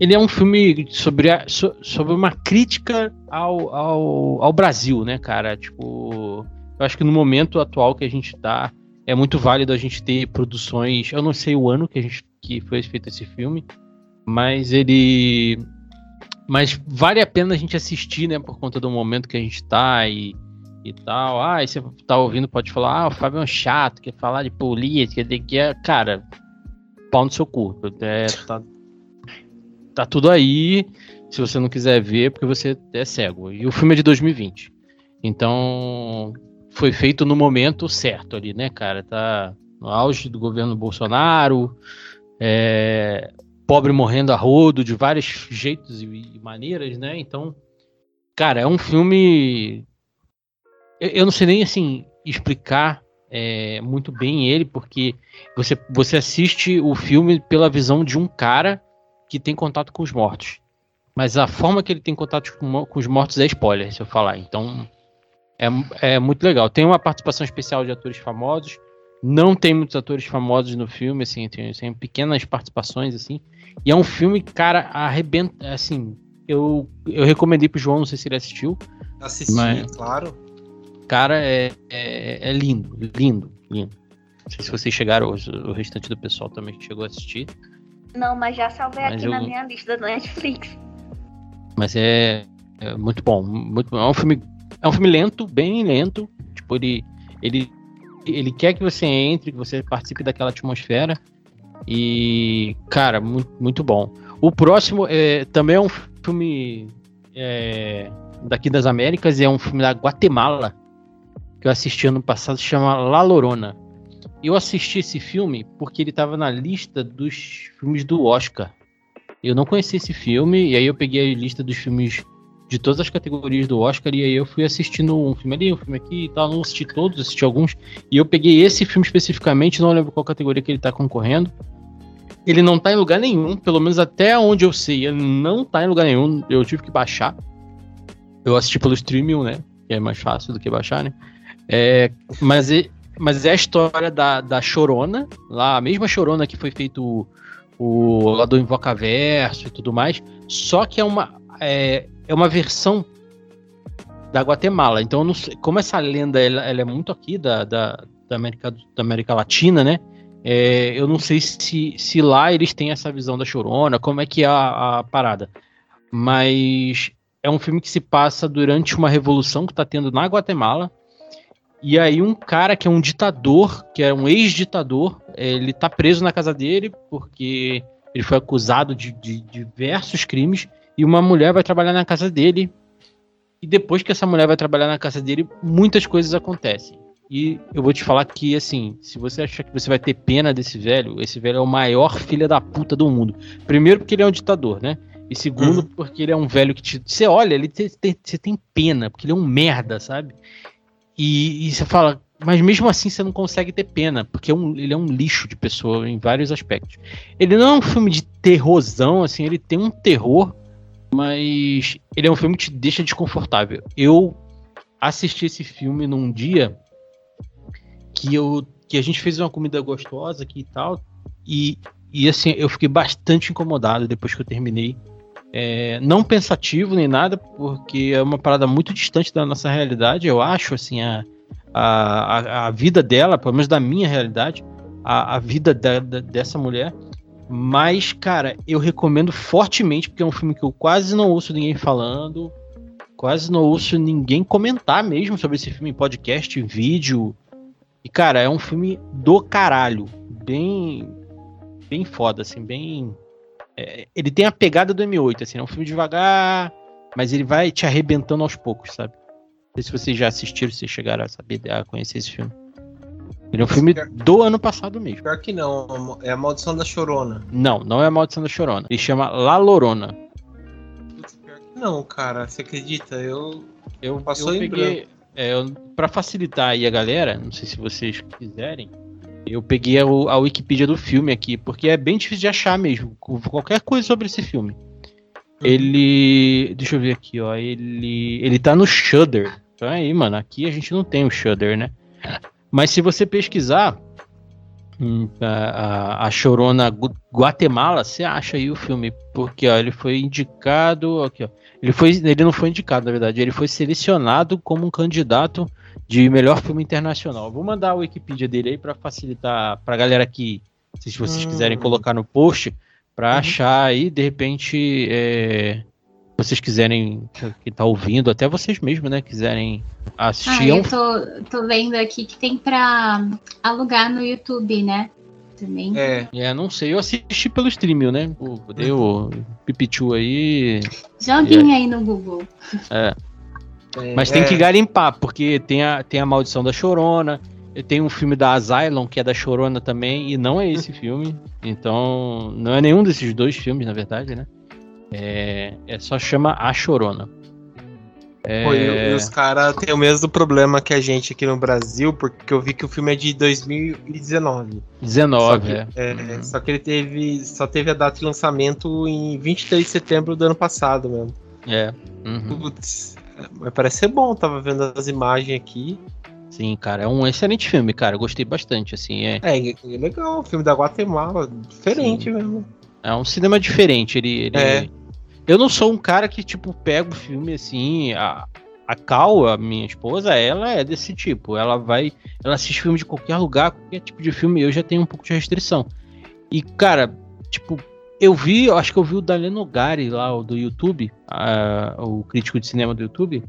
ele é um filme sobre, a, so, sobre uma crítica ao, ao, ao, Brasil, né, cara? Tipo, eu acho que no momento atual que a gente tá, é muito válido a gente ter produções. Eu não sei o ano que, a gente, que foi feito esse filme, mas ele. Mas vale a pena a gente assistir, né? Por conta do momento que a gente tá e, e tal. Ah, e você tá ouvindo, pode falar, ah, o Fábio é um chato, quer falar de política, de que é. Cara, pau no seu cu. É, tá, tá tudo aí. Se você não quiser ver, porque você é cego. E o filme é de 2020. Então, foi feito no momento certo ali, né, cara? Tá no auge do governo Bolsonaro, é, pobre morrendo a rodo de vários jeitos e, maneiras, né? Então, cara, é um filme. Eu, eu não sei nem assim explicar é, muito bem ele, porque você, você assiste o filme pela visão de um cara que tem contato com os mortos. Mas a forma que ele tem contato com, com os mortos é spoiler, se eu falar. Então, é, é muito legal. Tem uma participação especial de atores famosos. Não tem muitos atores famosos no filme, assim, tem, tem pequenas participações, assim. E é um filme, cara, arrebenta, assim, eu, eu recomendei pro João, não sei se ele assistiu. Assisti, mas, claro. Cara, é, é, é, lindo, lindo, lindo. Não sei se vocês chegaram, o, o restante do pessoal também chegou a assistir. Não, mas já salvei mas aqui eu... na minha lista do Netflix. Mas é, é muito bom, muito É um filme, é um filme lento, bem lento. Tipo, ele, ele, ele quer que você entre, que você participe daquela atmosfera. E, cara, muito, muito bom. O próximo é, também é um filme é, daqui das Américas, é um filme da Guatemala, que eu assisti ano passado, chama La Lorona. Eu assisti esse filme porque ele estava na lista dos filmes do Oscar. Eu não conhecia esse filme, e aí eu peguei a lista dos filmes de todas as categorias do Oscar, e aí eu fui assistindo um filme ali, um filme aqui e tal, não assisti todos, assisti alguns, e eu peguei esse filme especificamente, não lembro qual categoria que ele tá concorrendo, ele não tá em lugar nenhum, pelo menos até onde eu sei, ele não tá em lugar nenhum. Eu tive que baixar. Eu assisti pelo streaming, né? Que é mais fácil do que baixar, né? É, mas, mas é a história da, da Chorona, lá, a mesma Chorona que foi feito o, lá do Invocaverso e tudo mais, só que é uma, é, é uma versão da Guatemala. Então, sei, como essa lenda ela, ela, é muito aqui da, da, da, América, da América Latina, né? É, eu não sei se, se lá eles têm essa visão da chorona, como é que é a, a parada. Mas é um filme que se passa durante uma revolução que está tendo na Guatemala. E aí um cara que é um ditador, que é um ex-ditador, ele tá preso na casa dele porque ele foi acusado de, de, de diversos crimes e uma mulher vai trabalhar na casa dele. E depois que essa mulher vai trabalhar na casa dele, muitas coisas acontecem. E eu vou te falar que, assim, se você achar que você vai ter pena desse velho, esse velho é o maior filho da puta do mundo. Primeiro, porque ele é um ditador, né? E segundo, uhum. porque ele é um velho que te. Você olha, ele te, te, você tem pena, porque ele é um merda, sabe? E, e, você fala, mas mesmo assim você não consegue ter pena, porque é um, ele é um lixo de pessoa em vários aspectos. Ele não é um filme de terrorzão, assim, ele tem um terror, mas ele é um filme que te deixa desconfortável. Eu assisti esse filme num dia que eu que a gente fez uma comida gostosa aqui e tal. E, e assim, eu fiquei bastante incomodado depois que eu terminei. É, não pensativo nem nada, porque é uma parada muito distante da nossa realidade, eu acho, assim, a, a, a vida dela, pelo menos da minha realidade, a, a vida da, da, dessa mulher. Mas, cara, eu recomendo fortemente, porque é um filme que eu quase não ouço ninguém falando, quase não ouço ninguém comentar mesmo sobre esse filme em podcast, vídeo, e, cara, é um filme do caralho. Bem. Bem foda, assim, bem. É, ele tem a pegada do M8, assim, é um filme devagar, mas ele vai te arrebentando aos poucos, sabe? Não sei se vocês já assistiram, se chegaram a saber, a conhecer esse filme. Ele é um filme do ano passado mesmo. Pior que não, é a Maldição da Chorona. Não, não é a Maldição da Chorona. Ele chama La Lorona. Não, cara, você acredita? Eu. Eu, Passou eu peguei. É, para facilitar aí a galera, não sei se vocês quiserem, eu peguei a, a Wikipedia do filme aqui, porque é bem difícil de achar mesmo, qualquer coisa sobre esse filme. Uhum. Ele. Deixa eu ver aqui, ó. Ele. Ele tá no Shudder. Então aí, mano, aqui a gente não tem o Shudder, né? Mas se você pesquisar hum, a, a, a Chorona Guatemala, você acha aí o filme. Porque, ó, ele foi indicado. Aqui, ó. Ele, foi, ele não foi indicado, na verdade, ele foi selecionado como um candidato de melhor filme internacional. Vou mandar a Wikipedia dele aí para facilitar para a galera que, se vocês hum. quiserem colocar no post, para uhum. achar aí, de repente, é, vocês quiserem, que tá ouvindo, até vocês mesmos, né, quiserem assistir. Ah, é eu tô, tô vendo aqui que tem pra alugar no YouTube, né? Também. É, É, não sei, eu assisti pelo streaming, né? O, deu Pipichu aí. Joguem aí no Google. É. Mas tem é, que garimpar, porque tem a, tem a Maldição da Chorona, tem um filme da Asylum, que é da Chorona também, e não é esse filme. Então, não é nenhum desses dois filmes, na verdade, né? É, é só chama A Chorona. É, Pô, e, e os caras têm o mesmo problema que a gente aqui no Brasil, porque eu vi que o filme é de 2019. 19, só que, é. é, Uhum. só que ele teve. Só teve a data de lançamento em 23 de setembro do ano passado mesmo. É. Uhum. Putz, parece ser bom, tava vendo as imagens aqui. Sim, cara, é um excelente filme, cara. Gostei bastante, assim. É, É, é legal, o filme da Guatemala, diferente mesmo. é um cinema diferente. Ele, ele- É. Eu não sou um cara que, tipo, pega o filme assim. A, a Cal, a minha esposa, ela é desse tipo. Ela vai. Ela assiste filme de qualquer lugar, qualquer tipo de filme. Eu já tenho um pouco de restrição. E, cara, tipo, eu vi, eu acho que eu vi o Daniel Nogari lá, o do YouTube, o crítico de cinema do YouTube,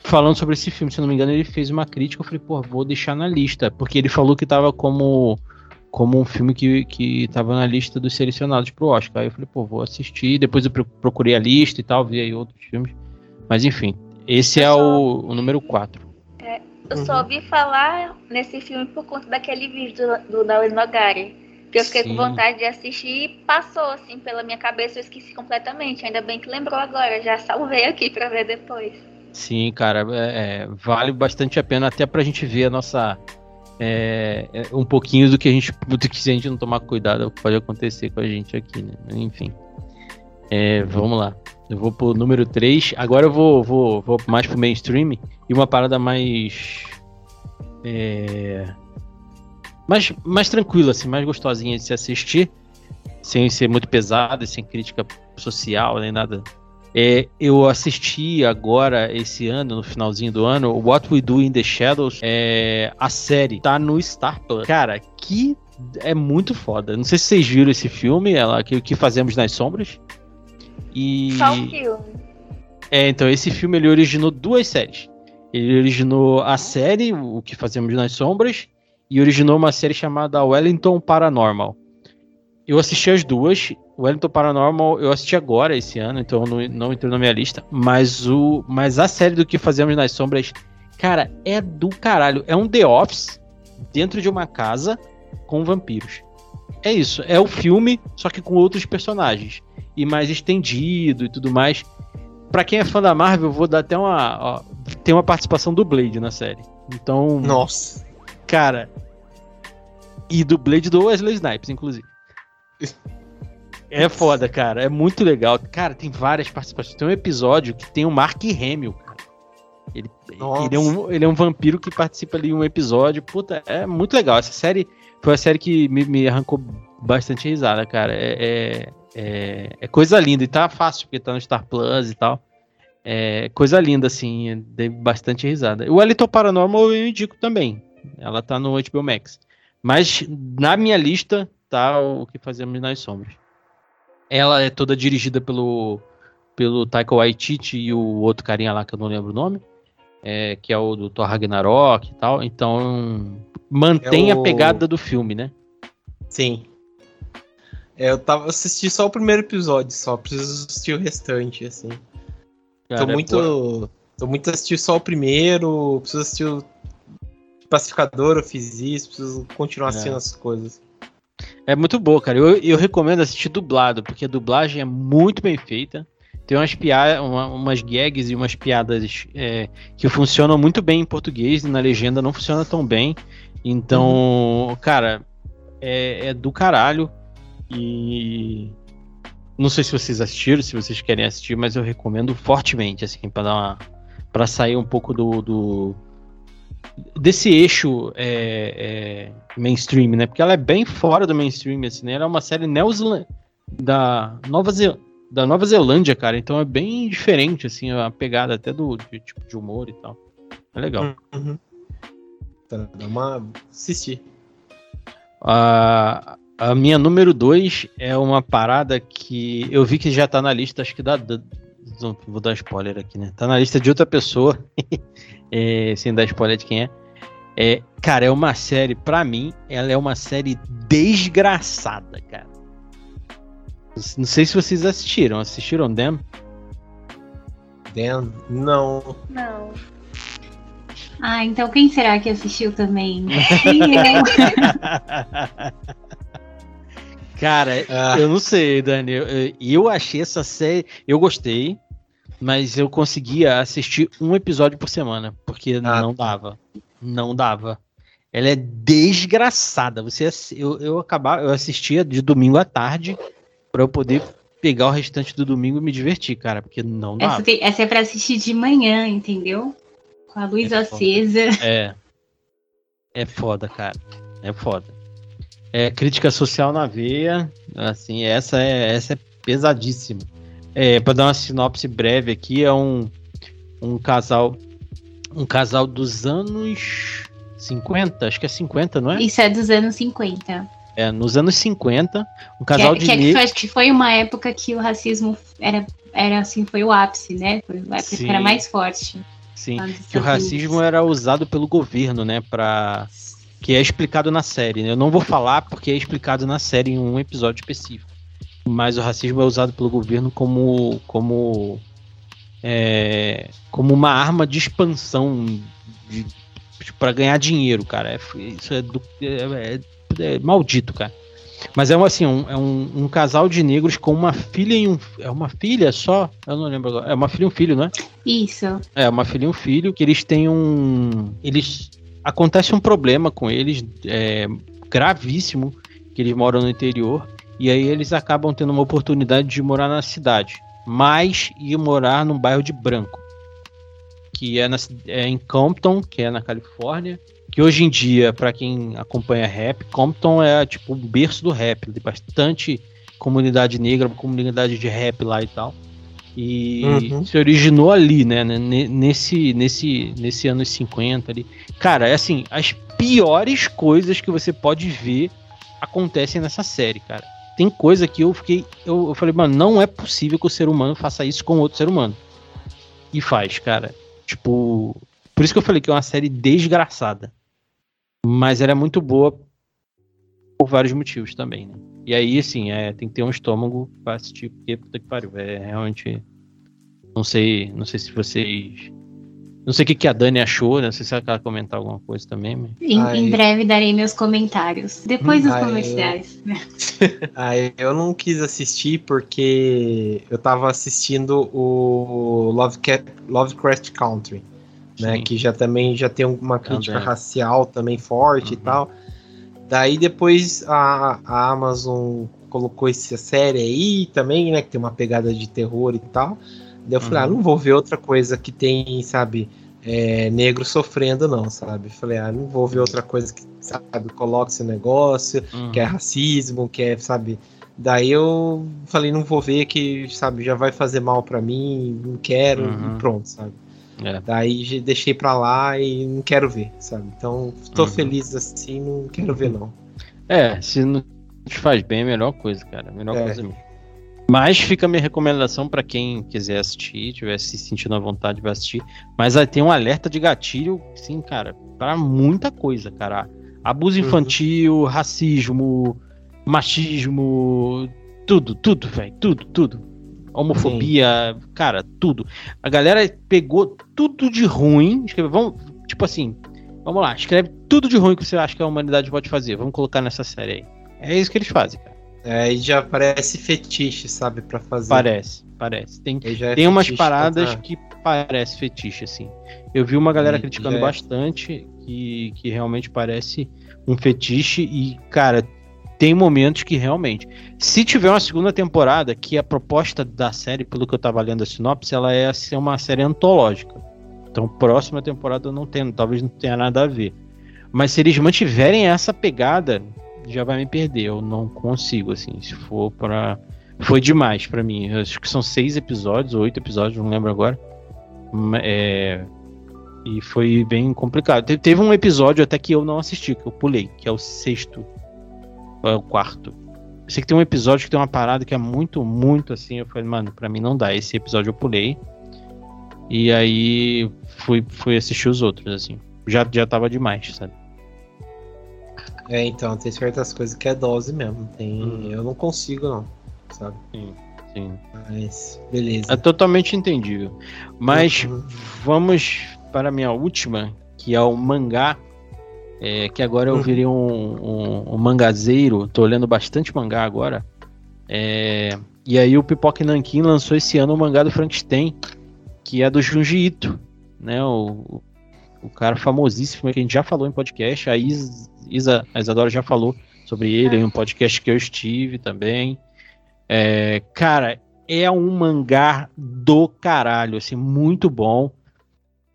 falando sobre esse filme. Se eu não me engano, ele fez uma crítica. Eu falei, pô, vou deixar na lista. Porque ele falou que tava como como um filme que, que tava na lista dos selecionados pro Oscar. Aí eu falei, pô, vou assistir. Depois eu pro- procurei a lista e tal, vi aí outros filmes. Mas enfim, esse é o, o número 4. Eu Uhum. só ouvi falar nesse filme por conta daquele vídeo do, do Dawes Nogari. Que eu fiquei Sim. com vontade de assistir e passou assim pela minha cabeça, eu esqueci completamente. Ainda bem que lembrou agora, já salvei aqui pra ver depois. Sim, cara, é, é, vale bastante a pena até pra gente ver a nossa. é, é, um pouquinho do que a gente. Do que se a gente não tomar cuidado pode acontecer com a gente aqui, né? Enfim. É, vamos lá. Eu vou pro número 3. Agora eu vou, vou, vou mais pro mainstream e uma parada mais. É, mais, mais tranquila, assim, mais gostosinha de se assistir. Sem ser muito pesada, e sem crítica social, nem nada é, eu assisti agora, esse ano, no finalzinho do ano, What We Do in the Shadows. É, a série tá no Star Plus. Cara, que é muito foda. Não sei se vocês viram esse filme, ela, que, o que fazemos nas sombras. E. Só o filme. É, então, esse filme ele originou duas séries. Ele originou a série, O que Fazemos nas Sombras, e originou uma série chamada Wellington Paranormal. Eu assisti as duas. Wellington Paranormal eu assisti agora, esse ano, então não, não entrou na minha lista. Mas, o, mas a série do que Fazemos nas Sombras, cara, é do caralho. É um The Office dentro de uma casa com vampiros. É isso, é o filme, só que com outros personagens. E mais estendido e tudo mais. Pra quem é fã da Marvel, vou dar até uma. Ó, tem uma participação do Blade na série. Então, Nossa. Cara. E do Blade do Wesley Snipes, inclusive. É foda, cara. É muito legal. Cara, tem várias participações. Tem um episódio que tem o Mark Hamill, cara. Ele, ele, é um, ele é um vampiro que participa ali em um episódio. Puta, é muito legal. Essa série foi a série que me, me arrancou bastante risada, cara. É, é, é, é coisa linda. E tá fácil, porque tá no Star Plus e tal. É coisa linda, assim. Dei bastante risada. O Wellington Paranormal eu indico também. Ela tá no HBO Max. Mas na minha lista tá o que fazemos nas sombras. Ela é toda dirigida pelo pelo Taika Waititi e o outro carinha lá que eu não lembro o nome, é, que é o do Thor Ragnarok e tal. Então mantém É a o- pegada do filme, né? Sim. É, eu tava assisti só o primeiro episódio, só preciso assistir o restante, assim. Cara, tô é muito. boa. Tô muito assistir só o primeiro, preciso assistir o Pacificador, eu fiz isso, preciso continuar assistindo É. as coisas. É muito boa, cara. Eu, eu recomendo assistir dublado, porque a dublagem é muito bem feita. Tem umas piadas, uma- umas gags e umas piadas é, que funcionam muito bem em português e na legenda não funciona tão bem. Então, cara, é, é do caralho. E não sei se vocês assistiram, se vocês querem assistir, mas eu recomendo fortemente, assim, para dar uma, para sair um pouco do, do desse eixo é, é, mainstream, né? Porque ela é bem fora do mainstream, assim, né? Ela é uma série neozelandesa da Nova, Ze- da Nova Zelândia, cara. Então é bem diferente, assim, a pegada até do de, tipo de humor e tal. É legal. Uhum. Tá, dá uma. assistir. A, a minha número 2 é uma parada que eu vi que já tá na lista, acho que da, da- vou dar spoiler aqui, né? Tá na lista de outra pessoa, é, sem dar spoiler de quem é. é. Cara, é uma série, pra mim, ela é uma série desgraçada, cara. Não sei se vocês assistiram. Assistiram Them? Them? Não. Não. Ah, então quem será que assistiu também? Cara, ah. eu não sei, Dani. Eu, eu achei essa série. Eu gostei, mas eu conseguia assistir um episódio por semana, porque ah. não dava. Não dava. Ela é desgraçada. Você, eu, eu acabava, eu assistia de domingo à tarde para eu poder pegar o restante do domingo e me divertir, cara, porque não dava. Essa, tem, essa é para assistir de manhã, entendeu? Com a luz é acesa. Foda. É. É foda, cara. É foda. É, crítica social na veia, assim, essa é, essa é pesadíssima. É, para dar uma sinopse breve aqui, é um, um casal um casal dos anos 50, acho que é 50, não é? Isso é dos anos 50. É, nos anos 50, um casal que, de que, é negros... que foi uma época que o racismo era, era assim, foi o ápice, né? Foi a época que era mais forte. Sim, que o racismo era usado pelo governo, né, para que é explicado na série. Né? Eu não vou falar porque é explicado na série em um episódio específico. Mas o racismo é usado pelo governo como como é, como uma arma de expansão para ganhar dinheiro, cara. É, isso é, do, é, é, é, maldito, cara. Mas é um, assim, um, é um, um, casal de negros com uma filha e um. É uma filha só? Eu não lembro agora. É uma filha e um filho, não é? Isso. É, uma filha e um filho, que eles têm um. Eles acontece um problema com eles é, gravíssimo, que eles moram no interior, e aí eles acabam tendo uma oportunidade de morar na cidade, mas ir morar num bairro de branco, que é, na, é em Compton, que é na Califórnia, que hoje em dia, para quem acompanha rap, Compton é tipo o berço do rap, tem bastante comunidade negra, comunidade de rap lá e tal. E uhum. se originou ali, né? Nesse, nesse, nesse anos 50 ali. Cara, é assim, as piores coisas que você pode ver acontecem nessa série, cara. Tem coisa que eu fiquei. Eu, eu falei, mano, não é possível que o ser humano faça isso com outro ser humano. E faz, cara. Tipo. Por isso que eu falei que é uma série desgraçada. Mas ela é muito boa por vários motivos também, né? E aí, assim, é, tem que ter um estômago pra assistir, porque puta que pariu. É realmente. Não sei. Não sei se vocês. Não sei o que, que a Dani achou, né? Não sei se ela quer comentar alguma coisa também. Mas... Em, em, breve darei meus comentários. Depois dos comerciais. Aí eu não quis assistir porque eu tava assistindo o Lovecraft, Lovecraft Country. Né, que já também já tem uma crítica também. racial também forte uhum. e tal. Daí depois a, a Amazon colocou essa série aí também, né? Que tem uma pegada de terror e tal. Daí eu falei, ah, uhum. ah, não vou ver outra coisa que tem, sabe, é, negro sofrendo, não, sabe? Falei, ah, não vou ver outra coisa que, sabe, coloca esse negócio, uhum. que é racismo, que é, sabe. Daí eu falei, não vou ver que, sabe, já vai fazer mal para mim, não quero, uhum. e pronto, sabe? É. Daí deixei pra lá e não quero ver, sabe? Então, tô uhum. feliz assim, não quero ver, não. É, se não te faz bem, é a melhor coisa, cara. A melhor é. coisa mesmo. Mas fica a minha recomendação para quem quiser assistir, tiver se sentindo à vontade de assistir. Mas aí tem um alerta de gatilho, sim, cara, para muita coisa, cara. Abuso uhum. infantil, racismo, machismo, tudo, tudo, velho, tudo, tudo homofobia, Sim. cara, tudo. A galera pegou tudo de ruim, escreveu, vamos, tipo assim, vamos lá, escreve tudo de ruim que você acha que a humanidade pode fazer, vamos colocar nessa série aí. É isso que eles fazem, cara. É, e já parece fetiche, sabe, para fazer. Parece, parece. Tem, é tem umas paradas pra... que parece fetiche, assim. Eu vi uma galera criticando é. bastante que, que realmente parece um fetiche e, cara, tem momentos que realmente. Se tiver uma segunda temporada, que a proposta da série, pelo que eu tava lendo a sinopse, ela é ser uma série antológica. Então, próxima temporada não tem, talvez não tenha nada a ver. Mas se eles mantiverem essa pegada, já vai me perder. Eu não consigo, assim. Se for para Foi demais para mim. Eu acho que são seis episódios, ou oito episódios, não lembro agora. É... E foi bem complicado. Teve um episódio até que eu não assisti, que eu pulei, que é o sexto é o quarto. Eu sei que tem um episódio que tem uma parada que é muito, muito assim. Eu falei, mano, pra mim não dá. Esse episódio eu pulei. E aí fui, fui assistir os outros, assim. Já, já tava demais, sabe? É, então, tem certas coisas que é dose mesmo. Tem, Uhum. Eu não consigo, não. Sabe? Sim. Mas, beleza. É totalmente entendível. Mas Uhum. vamos para a minha última, que é o mangá. é, que agora eu Uhum. virei um, um, um mangazeiro. Tô lendo bastante mangá agora. É, e aí o Pipoca Nankin lançou esse ano o mangá do Frankenstein, que é do Junji Ito, né? O, o cara famosíssimo que a gente já falou em podcast. A Is- Isa, a Isadora já falou sobre ele em um podcast que eu estive também. É, cara, é um mangá do caralho, assim, muito bom.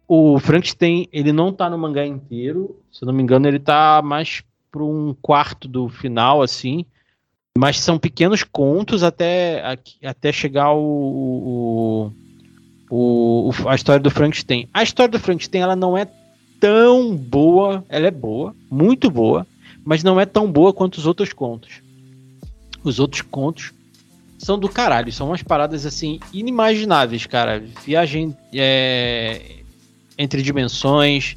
O Frankenstein, ele não tá no mangá inteiro, se eu não me engano, ele tá mais para um quarto do final, assim. Mas são pequenos contos até, até chegar o, o, o- a história do Frankenstein. A história do Frankenstein, ela não é tão boa, ela é boa, muito boa, mas não é tão boa quanto os outros contos. Os outros contos são do caralho, são umas paradas assim inimagináveis, cara. Viagem é, entre dimensões,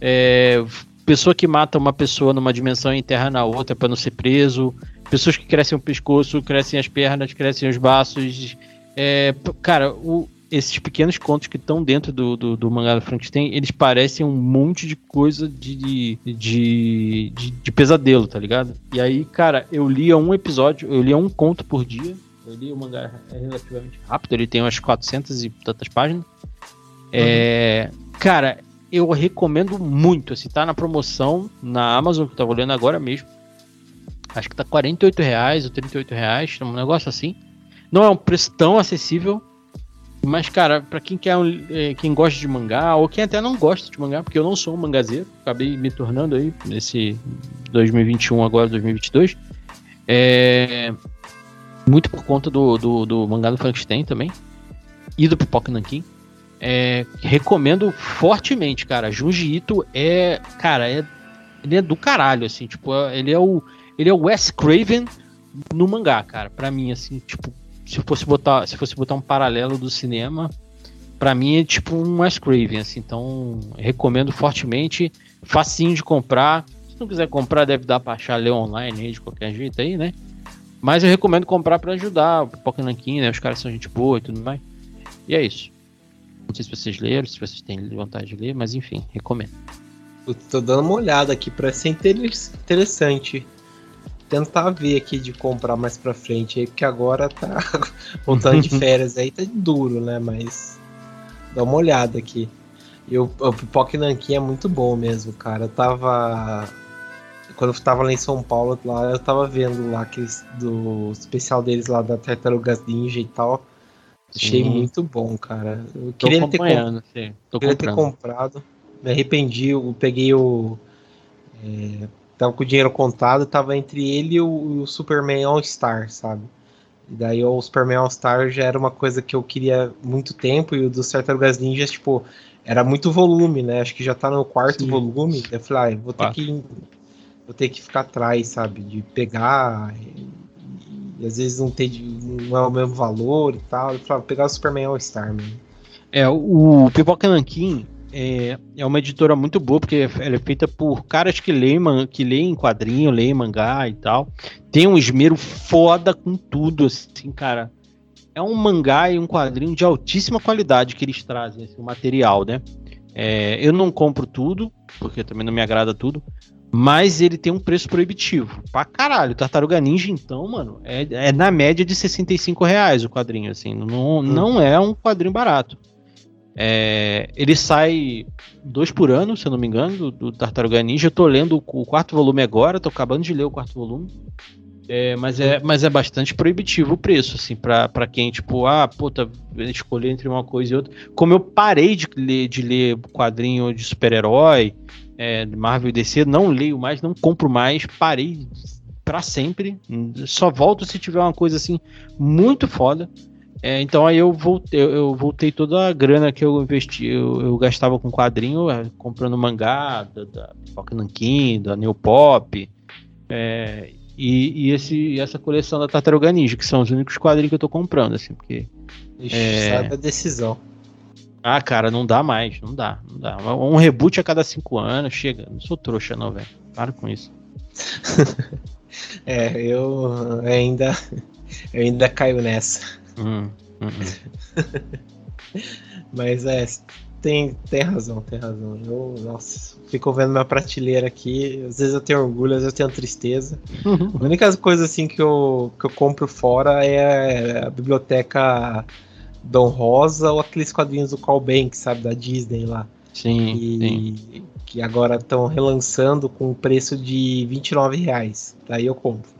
é, pessoa que mata uma pessoa numa dimensão e enterra na outra para não ser preso, pessoas que crescem o pescoço, crescem as pernas, crescem os braços. É, cara, o- esses pequenos contos que estão dentro do, do, do mangá do Frankenstein, eles parecem um monte de coisa de, de, de, de- de pesadelo, tá ligado? E aí, cara, eu lia um episódio, eu lia um conto por dia. Eu li o mangá é relativamente rápido, ele tem umas 400 e tantas páginas. É, cara, eu recomendo muito. Se tá na promoção na Amazon, que eu tava olhando agora mesmo. Acho que tá 48 reais ou 38 reais, um negócio assim. Não é um preço tão acessível. Mas, cara, pra quem quer um- eh, quem gosta de mangá, ou quem até não gosta de mangá, porque eu não sou um mangazeiro, acabei me tornando aí nesse 2021 agora, 2022. É, muito por conta do, do, do mangá do Frankenstein também. E do Pipoca Nankin. É, recomendo fortemente, cara. Junji Ito é. Cara, é, ele é do caralho, assim. Tipo, é- ele é o. Ele é o Wes Craven no mangá, cara. Pra mim, assim, tipo, se fosse botar, se fosse botar um paralelo do cinema, pra mim é tipo um Wes Craven, assim. Então, recomendo fortemente. Facinho de comprar. Se não quiser comprar, deve dar pra achar ler online de qualquer jeito aí, né? Mas eu recomendo comprar pra ajudar o Pipoca né? Os caras são gente boa e tudo mais. E é isso. Não sei se vocês leram, se vocês têm vontade de ler, mas enfim, recomendo. Eu tô dando uma olhada aqui, parece ser inter- interessante. Tentar ver aqui de comprar mais pra frente aí, porque agora tá voltando de férias aí, tá duro, né? Mas dá uma olhada aqui. E o, o Pipoca Nankin é muito bom mesmo, cara. Eu tava. Quando eu tava lá em São Paulo, lá, eu tava vendo lá aqueles do especial deles lá da Tartarugas Ninja e tal. Achei Sim. muito bom, cara. Eu Tô queria ter. Tô Queria ter comprado. Me arrependi, eu peguei o. é, tava com o dinheiro contado, tava entre ele e o, o Superman All Star, sabe? E daí o Superman All Star já era uma coisa que eu queria muito tempo, e o dos Tartarugas Ninjas, tipo, era muito volume, né? Acho que já tá no quarto Sim. volume. Eu falei, ah, vou ter que. Vou ter que ficar atrás, sabe? De pegar. E, e às vezes não, ter, de- não é o mesmo valor e tal. Eu falei, ah, vou pegar o Superman All Star, mano. É, o Pipoca Nankin é, é uma editora muito boa, porque ela é feita por caras que leem, que leem quadrinho, leem mangá e tal. Tem um esmero foda com tudo, assim, cara. É um mangá e um quadrinho de altíssima qualidade que eles trazem, assim, o material, né? É, eu não compro tudo, porque também não me agrada tudo. Mas ele tem um preço proibitivo. Pra caralho. Tartaruga Ninja, então, mano, é, é na média de 65 reais o quadrinho, assim. Não, não é um quadrinho barato. É, ele sai dois por ano, se eu não me engano, do, do Tartaruga Ninja. Eu tô lendo o, o quarto volume agora, tô acabando de ler o quarto volume. É, mas, é, mas é bastante proibitivo o preço, assim, pra quem, tipo, ah, puta, escolher entre uma coisa e outra. Como eu parei de ler, de ler quadrinho de super-herói, é, Marvel e DC, não leio mais, não compro mais, parei pra sempre. Só volto se tiver uma coisa assim muito foda. É, então aí eu voltei, eu, voltei toda a grana que eu investi, eu, eu gastava com quadrinho, é, comprando mangá da, da Pipoca Nankin, da New Pop. é, E, e, esse, essa coleção da Tartaruga Ninja, que são os únicos quadrinhos que eu tô comprando, assim, porque. Ixi, é... sabe a decisão. Ah, cara, não dá mais, não dá, não dá. Um reboot a cada cinco anos, chega. Não sou trouxa, não, velho. Para com isso. é, eu ainda, eu ainda caio nessa. Hum, hum, hum. Mas é, tem, tem razão, tem razão. Eu, nossa, fico vendo minha prateleira aqui. Às vezes eu tenho orgulho, às vezes eu tenho tristeza. a única coisa assim que eu, que eu compro fora é a biblioteca Dom Rosa ou aqueles quadrinhos do Call Bank, sabe, da Disney lá. Sim. E, sim. Que agora estão relançando com o preço de 29 reais. Daí eu compro.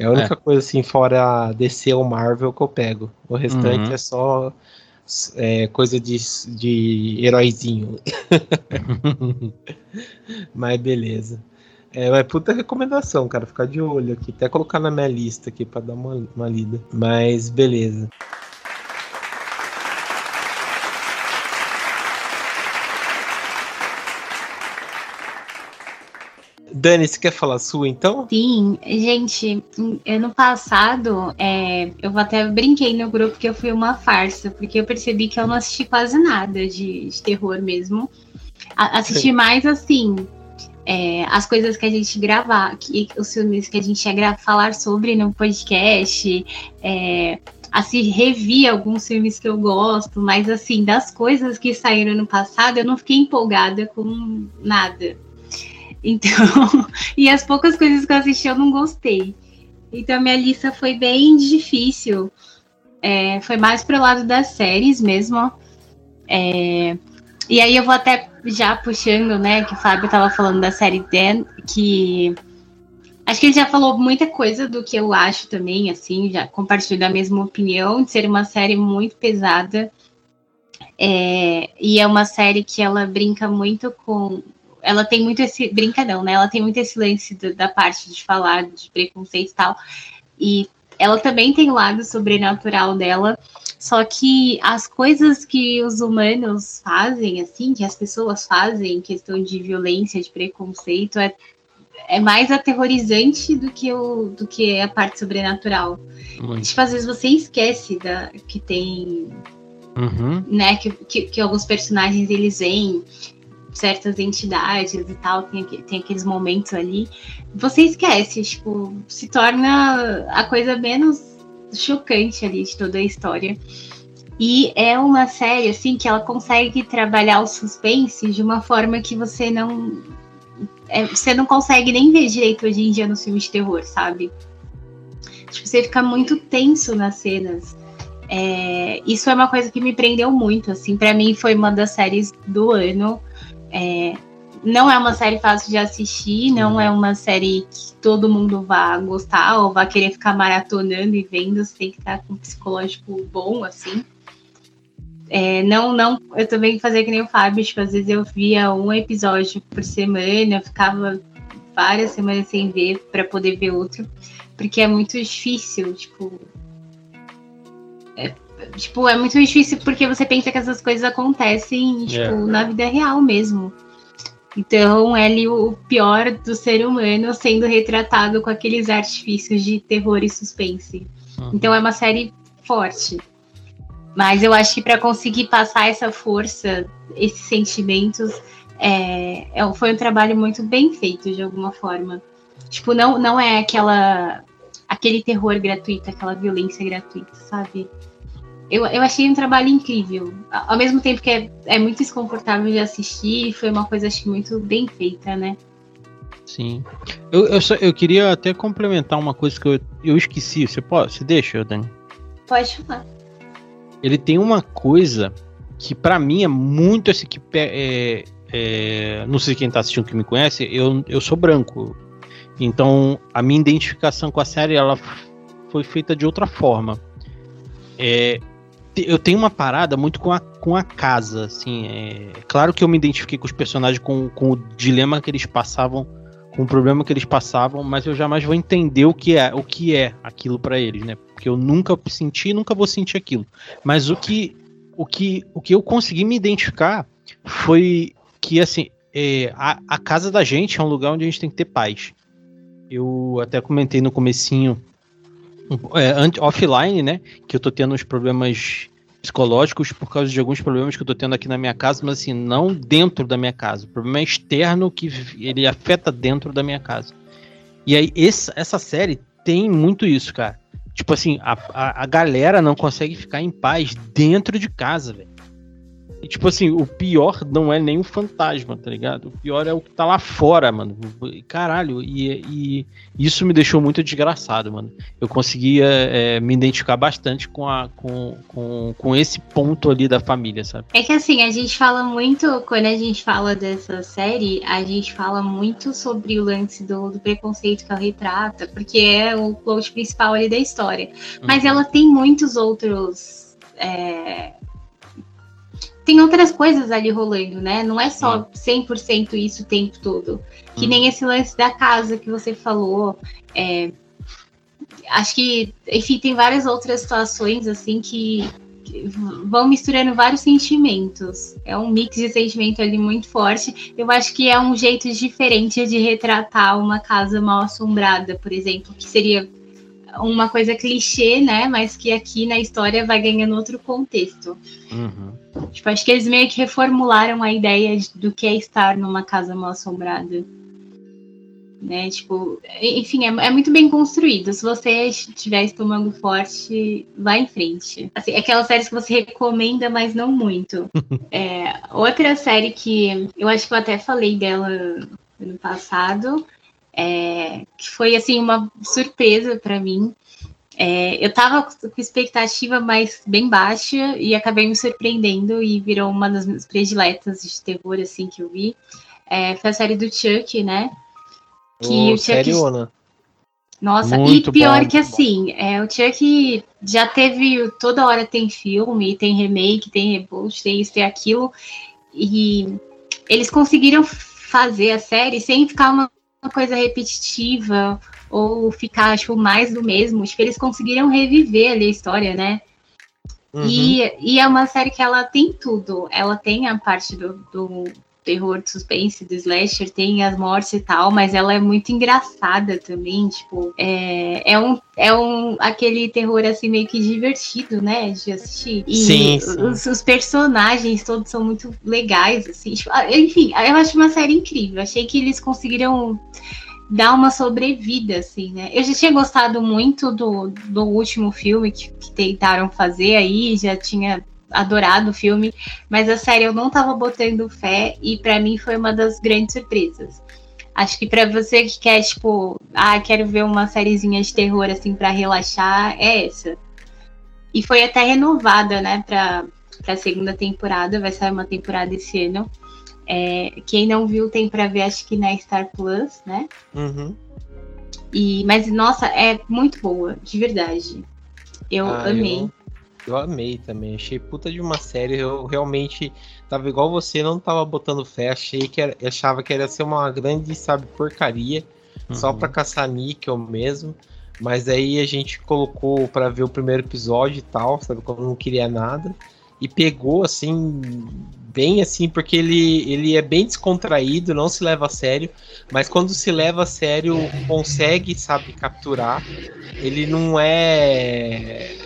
É a única é. coisa assim, fora DC ou Marvel que eu pego. O restante uhum. é só é, coisa de, de heróizinho. mas beleza. É, mas puta recomendação, cara. Ficar de olho aqui. Até colocar na minha lista aqui para dar uma, uma lida. Mas beleza. Dani, você quer falar sua então? Sim, gente, ano passado é, eu até brinquei no grupo que eu fui uma farsa, porque eu percebi que eu não assisti quase nada de, de terror mesmo. A, assisti Sim. mais assim. É, as coisas que a gente gravar, que, os filmes que a gente ia falar sobre no podcast, é, assim, revi alguns filmes que eu gosto, mas assim, das coisas que saíram no passado, eu não fiquei empolgada com nada. Então, e as poucas coisas que eu assisti eu não gostei. Então a minha lista foi bem difícil. É, foi mais pro lado das séries mesmo. É, e aí eu vou até já puxando, né, que o Fábio estava falando da série Dan, que acho que ele já falou muita coisa do que eu acho também, assim, já compartilho da mesma opinião, de ser uma série muito pesada. É, e é uma série que ela brinca muito com ela tem muito esse. Brincadão, né? Ela tem muito esse lance do, da parte de falar de preconceito e tal. E ela também tem o lado sobrenatural dela. Só que as coisas que os humanos fazem, assim, que as pessoas fazem em questão de violência, de preconceito, é, é mais aterrorizante do que, o, do que a parte sobrenatural. Muito. Tipo, às vezes você esquece da, que tem. Uhum. Né, que, que, que alguns personagens eles vêm certas entidades e tal, tem, tem aqueles momentos ali, você esquece, tipo, se torna a coisa menos chocante ali de toda a história. E é uma série, assim, que ela consegue trabalhar o suspense de uma forma que você não. É, você não consegue nem ver direito hoje em dia no filme de terror, sabe? Tipo, você fica muito tenso nas cenas. É, isso é uma coisa que me prendeu muito, assim, para mim foi uma das séries do ano. É, não é uma série fácil de assistir, não é uma série que todo mundo vá gostar ou vá querer ficar maratonando e vendo, você tem que estar com um psicológico bom, assim. É, não, não, eu também fazia que nem o Fábio, tipo, às vezes eu via um episódio por semana, eu ficava várias semanas sem ver para poder ver outro, porque é muito difícil, tipo, tipo, é muito difícil porque você pensa que essas coisas acontecem, tipo, yeah. na vida real mesmo. Então, é ali o pior do ser humano sendo retratado com aqueles artifícios de terror e suspense. Uhum. Então, é uma série forte. Mas eu acho que para conseguir passar essa força, esses sentimentos, é, é, foi um trabalho muito bem feito, de alguma forma. Tipo, não, não é aquela aquele terror gratuito, aquela violência gratuita, sabe? Eu, eu achei um trabalho incrível. Ao mesmo tempo que é, é muito desconfortável de assistir, foi uma coisa acho que muito bem feita, né? Sim. Eu, eu, só, eu queria até complementar uma coisa que eu, eu esqueci. Você pode? Você deixa, Dani? Pode falar. Ele tem uma coisa que para mim é muito assim que é, é, não sei quem tá assistindo que me conhece, eu, eu sou branco. Então a minha identificação com a série ela foi feita de outra forma. É, eu tenho uma parada muito com a, com a casa, assim. É, claro que eu me identifiquei com os personagens, com, com o dilema que eles passavam, com o problema que eles passavam, mas eu jamais vou entender o que é, o que é aquilo para eles, né? Porque eu nunca senti e nunca vou sentir aquilo. Mas o que, o que, o que eu consegui me identificar foi que, assim, é, a, a casa da gente é um lugar onde a gente tem que ter paz. Eu até comentei no comecinho, é, offline, né? Que eu tô tendo uns problemas psicológicos por causa de alguns problemas que eu tô tendo aqui na minha casa, mas assim, não dentro da minha casa. O problema é externo que ele afeta dentro da minha casa. E aí, esse, essa série tem muito isso, cara. Tipo assim, a, a, a galera não consegue ficar em paz dentro de casa, velho. E, tipo assim, o pior não é nem o fantasma, tá ligado? O pior é o que tá lá fora, mano. Caralho, e, e isso me deixou muito desgraçado, mano. Eu conseguia é, me identificar bastante com, a, com, com, com esse ponto ali da família, sabe? É que assim, a gente fala muito, quando a gente fala dessa série, a gente fala muito sobre o lance do, do preconceito que ela retrata, porque é o plot principal ali da história. Mas uhum. ela tem muitos outros. É, tem outras coisas ali rolando, né? Não é só 100% isso o tempo todo. Que nem esse lance da casa que você falou. É, acho que, enfim, tem várias outras situações assim que, que, vão misturando vários sentimentos. É um mix de sentimento ali muito forte. Eu acho que é um jeito diferente de retratar uma casa mal assombrada, por exemplo, que seria uma coisa clichê, né? Mas que aqui na história vai ganhando outro contexto. Uhum. Tipo, acho que eles meio que reformularam a ideia do que é estar numa casa mal assombrada. Né? Tipo, enfim, é, é, muito bem construído. Se você tiver estômago forte, vá em frente. Assim, aquelas séries que você recomenda, mas não muito. é, outra série que eu acho que eu até falei dela ano passado é, que foi assim uma surpresa para mim. É, eu estava com expectativa mais bem baixa e acabei me surpreendendo e virou uma das minhas prediletas de terror assim que eu vi. É, foi a série do Chuck, né? Que oh, o Chuck sério, Nossa, Muito e pior bom, que assim, é, o Chuck já teve. Toda hora tem filme, tem remake, tem reboot, tem isso, tem aquilo. E eles conseguiram fazer a série sem ficar uma coisa repetitiva ou ficar, tipo, mais do mesmo. Tipo, eles conseguiram reviver ali a história, né? Uhum. E, e é uma série que ela tem tudo. Ela tem a parte do, do terror de suspense, do slasher, tem as mortes e tal, mas ela é muito engraçada também, tipo, é, é um é um aquele terror assim meio que divertido, né, de assistir. E sim, sim. Os, os, personagens todos são muito legais, assim, tipo, ah, enfim, eu acho uma série incrível. Achei que eles conseguiram dar uma sobrevida, assim, né? Eu já tinha gostado muito do, do último filme que, que tentaram fazer aí, já tinha adorado o filme, mas a série eu não tava botando fé e para mim foi uma das grandes surpresas. Acho que para você que quer, tipo, ah, quero ver uma sériezinha de terror assim para relaxar, é essa. E foi até renovada, né, pra, pra segunda temporada, vai sair uma temporada esse ano. É, quem não viu tem pra ver, acho que na Star Plus, né? Uhum. E, mas, nossa, é muito boa, de verdade. Eu ah, amei. Eu eu amei também, achei puta de uma série. Eu realmente tava igual você, não tava botando fé, achei que era, achava que ia ser uma grande, sabe, porcaria, uhum. só pra caçar níquel mesmo. Mas aí a gente colocou para ver o primeiro episódio e tal, sabe, quando não queria nada. E pegou assim, bem assim, porque ele, ele é bem descontraído, não se leva a sério, mas quando se leva a sério, consegue, sabe, capturar. Ele não é,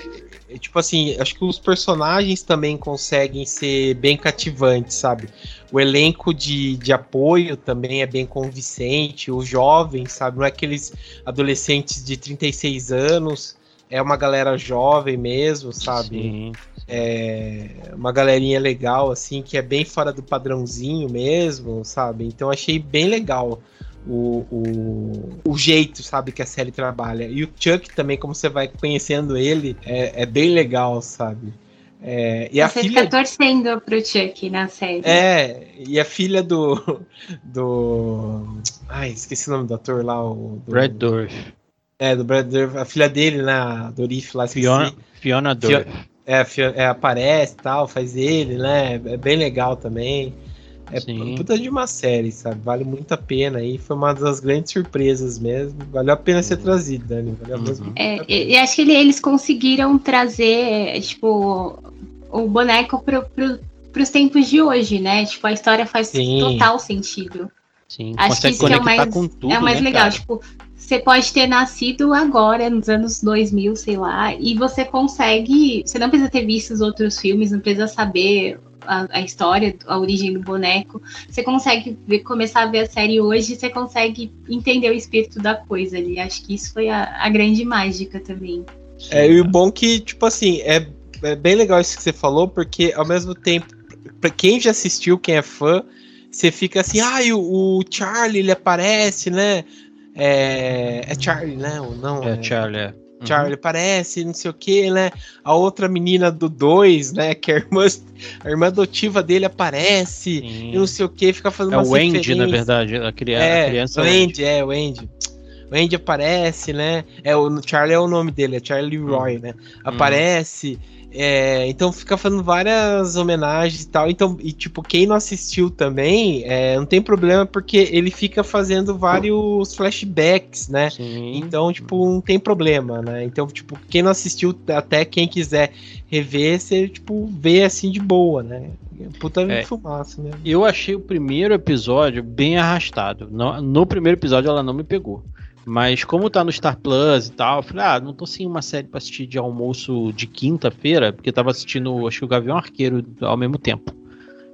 tipo assim, acho que os personagens também conseguem ser bem cativantes, sabe? O elenco de, de apoio também é bem convincente, os jovens, sabe? Não é aqueles adolescentes de 36 anos, é uma galera jovem mesmo, sabe? Sim. É uma galerinha legal, assim, que é bem fora do padrãozinho mesmo, sabe? Então achei bem legal o, o, o, jeito, sabe, que a série trabalha. E o Chuck também, como você vai conhecendo ele, é, é bem legal, sabe? É, e você a filha... fica torcendo pro Chuck na série. É, e a filha do. do. Ai, esqueci o nome do ator lá. O, do... Brad Dorff. É, do Brad Dorff. A filha dele, né? Dorif lá, esqueci. Fiona, Fiona Dorff. É, é, aparece tal, faz ele, né? É bem legal também. É Sim. puta de uma série, sabe? Vale muito a pena aí. Foi uma das grandes surpresas mesmo. Valeu a pena ser uhum. trazido, Dani. Valeu uhum. mesmo. É, e acho que eles conseguiram trazer, tipo, o boneco pro, pro, pros tempos de hoje, né? Tipo, a história faz Sim. total sentido. Sim, acho que isso que é o mais, tudo, é o mais né, legal. Cara? Tipo, você pode ter nascido agora, nos anos 2000, sei lá, e você consegue. Você não precisa ter visto os outros filmes, não precisa saber a, a história, a origem do boneco. Você consegue ver, começar a ver a série hoje, você consegue entender o espírito da coisa ali. Acho que isso foi a, a grande mágica também. É, e o bom que, tipo assim, é, é bem legal isso que você falou, porque ao mesmo tempo, pra quem já assistiu, quem é fã, você fica assim, ah, o, o Charlie, ele aparece, né? É, é Charlie, né? Ou não? É, Charlie, é. Charlie uhum. aparece, não sei o que, né? A outra menina do 2, né? Que é a irmã, a irmã adotiva dele aparece, Sim. e não sei o que, fica fazendo É o Andy, na verdade, a, criança. É, a criança o Andy, é, o Andy. O Andy aparece, né? É, o Charlie é o nome dele, é Charlie Roy, hum. né? Aparece. Hum. É, então fica fazendo várias homenagens e tal. Então, e tipo, quem não assistiu também, é, não tem problema, porque ele fica fazendo vários flashbacks, né? Sim. Então, tipo, não tem problema, né? Então, tipo, quem não assistiu, até quem quiser rever, você, tipo, vê assim de boa, né? Puta é, fumaça, né? Eu achei o primeiro episódio bem arrastado. No, no primeiro episódio ela não me pegou. Mas como tá no Star Plus e tal, eu falei, ah, não tô sem uma série pra assistir de almoço de quinta-feira, porque tava assistindo, acho que o Gavião Arqueiro ao mesmo tempo.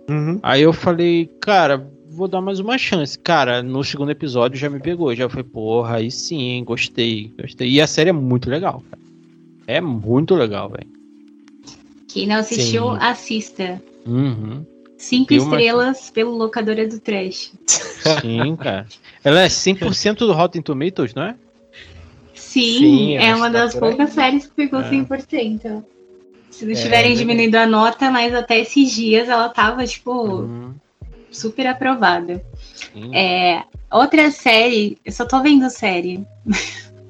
Uhum. Aí eu falei, cara, vou dar mais uma chance. Cara, no segundo episódio já me pegou. Já foi, porra, aí sim, gostei, gostei. E a série é muito legal, cara. É muito legal, velho. Quem não assistiu, sim. assista. Uhum. Cinco estrelas pelo Locadora do Trash. Sim, cara. Ela é 100% do Rotten Tomatoes, não é? Sim, Sim é uma das poucas séries que pegou é. 100%. Se não estiverem é, diminuindo a nota, mas até esses dias ela tava, tipo, uhum. super aprovada. É, outra série, eu só tô vendo série.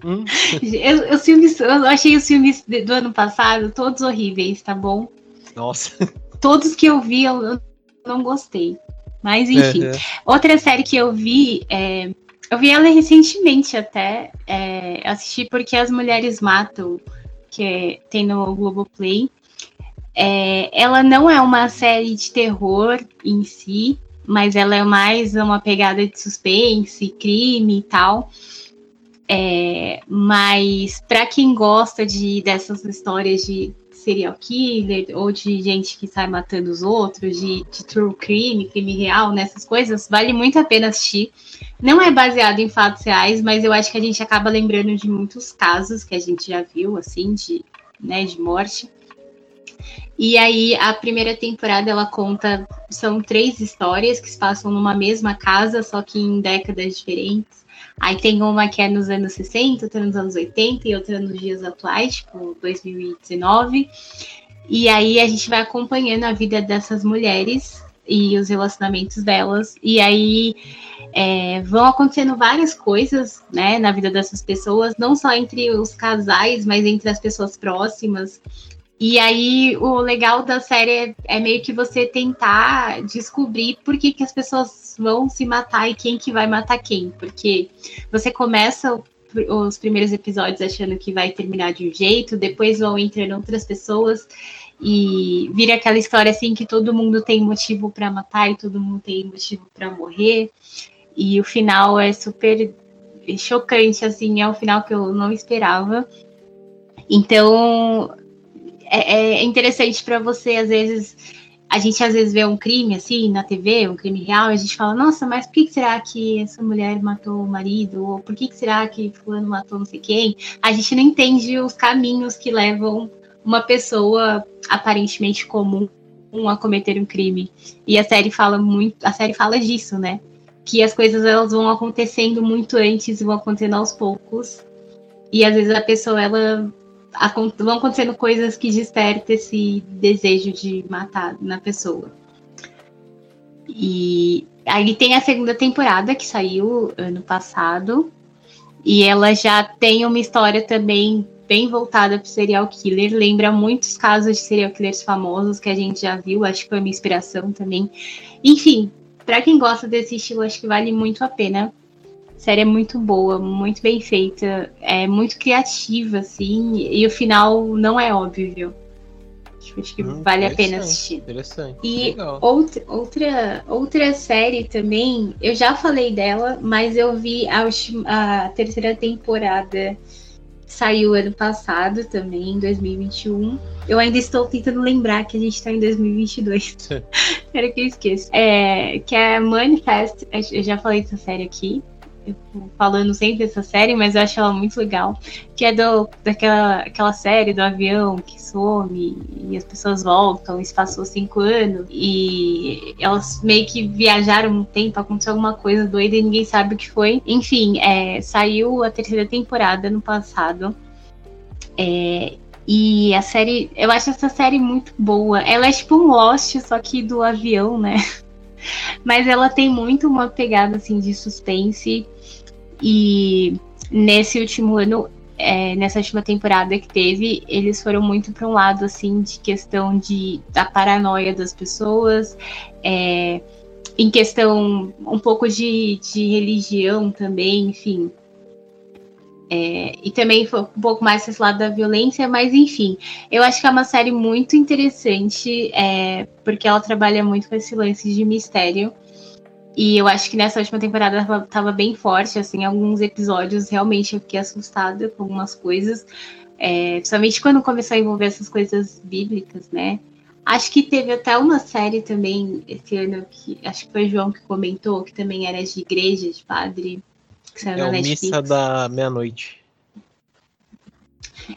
Hum. eu, os filmes, eu achei os filmes do ano passado todos horríveis, tá bom? Nossa. Todos que eu vi, eu não gostei. Mas enfim. Uhum. Outra série que eu vi, é, eu vi ela recentemente até. É, assisti porque as mulheres matam, que tem no Globoplay. É, ela não é uma série de terror em si, mas ela é mais uma pegada de suspense, crime e tal. É, mas para quem gosta de dessas histórias de serial killer ou de gente que sai matando os outros, de, de true crime, crime real, nessas coisas, vale muito a pena assistir. Não é baseado em fatos reais, mas eu acho que a gente acaba lembrando de muitos casos que a gente já viu, assim, de, né, de morte. E aí a primeira temporada ela conta, são três histórias que se passam numa mesma casa, só que em décadas diferentes. Aí tem uma que é nos anos 60, outra nos anos 80 e outra nos dias atuais, tipo 2019. E aí a gente vai acompanhando a vida dessas mulheres e os relacionamentos delas. E aí é, vão acontecendo várias coisas, né, na vida dessas pessoas, não só entre os casais, mas entre as pessoas próximas. E aí, o legal da série é, meio que você tentar descobrir por que, que as pessoas vão se matar e quem que vai matar quem. Porque você começa os primeiros episódios achando que vai terminar de um jeito, depois vão entrando outras pessoas e vira aquela história assim que todo mundo tem motivo para matar e todo mundo tem motivo para morrer. E o final é super chocante, assim, é um final que eu não esperava. Então, é, é interessante para você, às vezes, a gente às vezes vê um crime assim na TV, um crime real, e a gente fala, nossa, mas por que será que essa mulher matou o marido? Ou por que será que fulano matou não sei quem? A gente não entende os caminhos que levam uma pessoa aparentemente comum a cometer um crime. E a série fala muito, a série fala disso, né? Que as coisas elas vão acontecendo muito antes e vão acontecendo aos poucos. E às vezes a pessoa ela vão acontecendo coisas que despertam esse desejo de matar na pessoa. E aí tem a segunda temporada que saiu ano passado. E ela já tem uma história também bem voltada para serial killer. Lembra muitos casos de serial killers famosos que a gente já viu. Acho que foi uma inspiração também. Enfim, para quem gosta desse estilo, acho que vale muito a pena série é muito boa, muito bem feita, é muito criativa, assim, e o final não é óbvio. Tipo, acho que hum, vale a pena assistir. Interessante. E outra, outra, outra série também, eu já falei dela, mas eu vi a, a terceira temporada saiu ano passado também, em 2021. Eu ainda estou tentando lembrar que a gente está em 2022. Espero que eu esqueça. É, que é Manifest, eu já falei dessa série aqui falando sempre dessa série, mas eu acho ela muito legal. Que é do, daquela aquela série do avião que some e as pessoas voltam, isso passou cinco anos, e elas meio que viajaram um tempo, aconteceu alguma coisa doida e ninguém sabe o que foi. Enfim, é, saiu a terceira temporada no passado. É, e a série, eu acho essa série muito boa. Ela é tipo um Lost, só que do avião, né? Mas ela tem muito uma pegada assim de suspense. E nesse último ano, é, nessa última temporada que teve, eles foram muito para um lado assim de questão de da paranoia das pessoas, é, em questão um pouco de, de religião também, enfim. É, e também foi um pouco mais esse lado da violência, mas enfim, eu acho que é uma série muito interessante, é, porque ela trabalha muito com esse lance de mistério. E eu acho que nessa última temporada ela tava bem forte, assim, alguns episódios realmente eu fiquei assustada com algumas coisas. É, principalmente quando começou a envolver essas coisas bíblicas, né? Acho que teve até uma série também esse ano que acho que foi o João que comentou, que também era de igreja, de padre que saiu é na Netflix. Missa da Meia-Noite.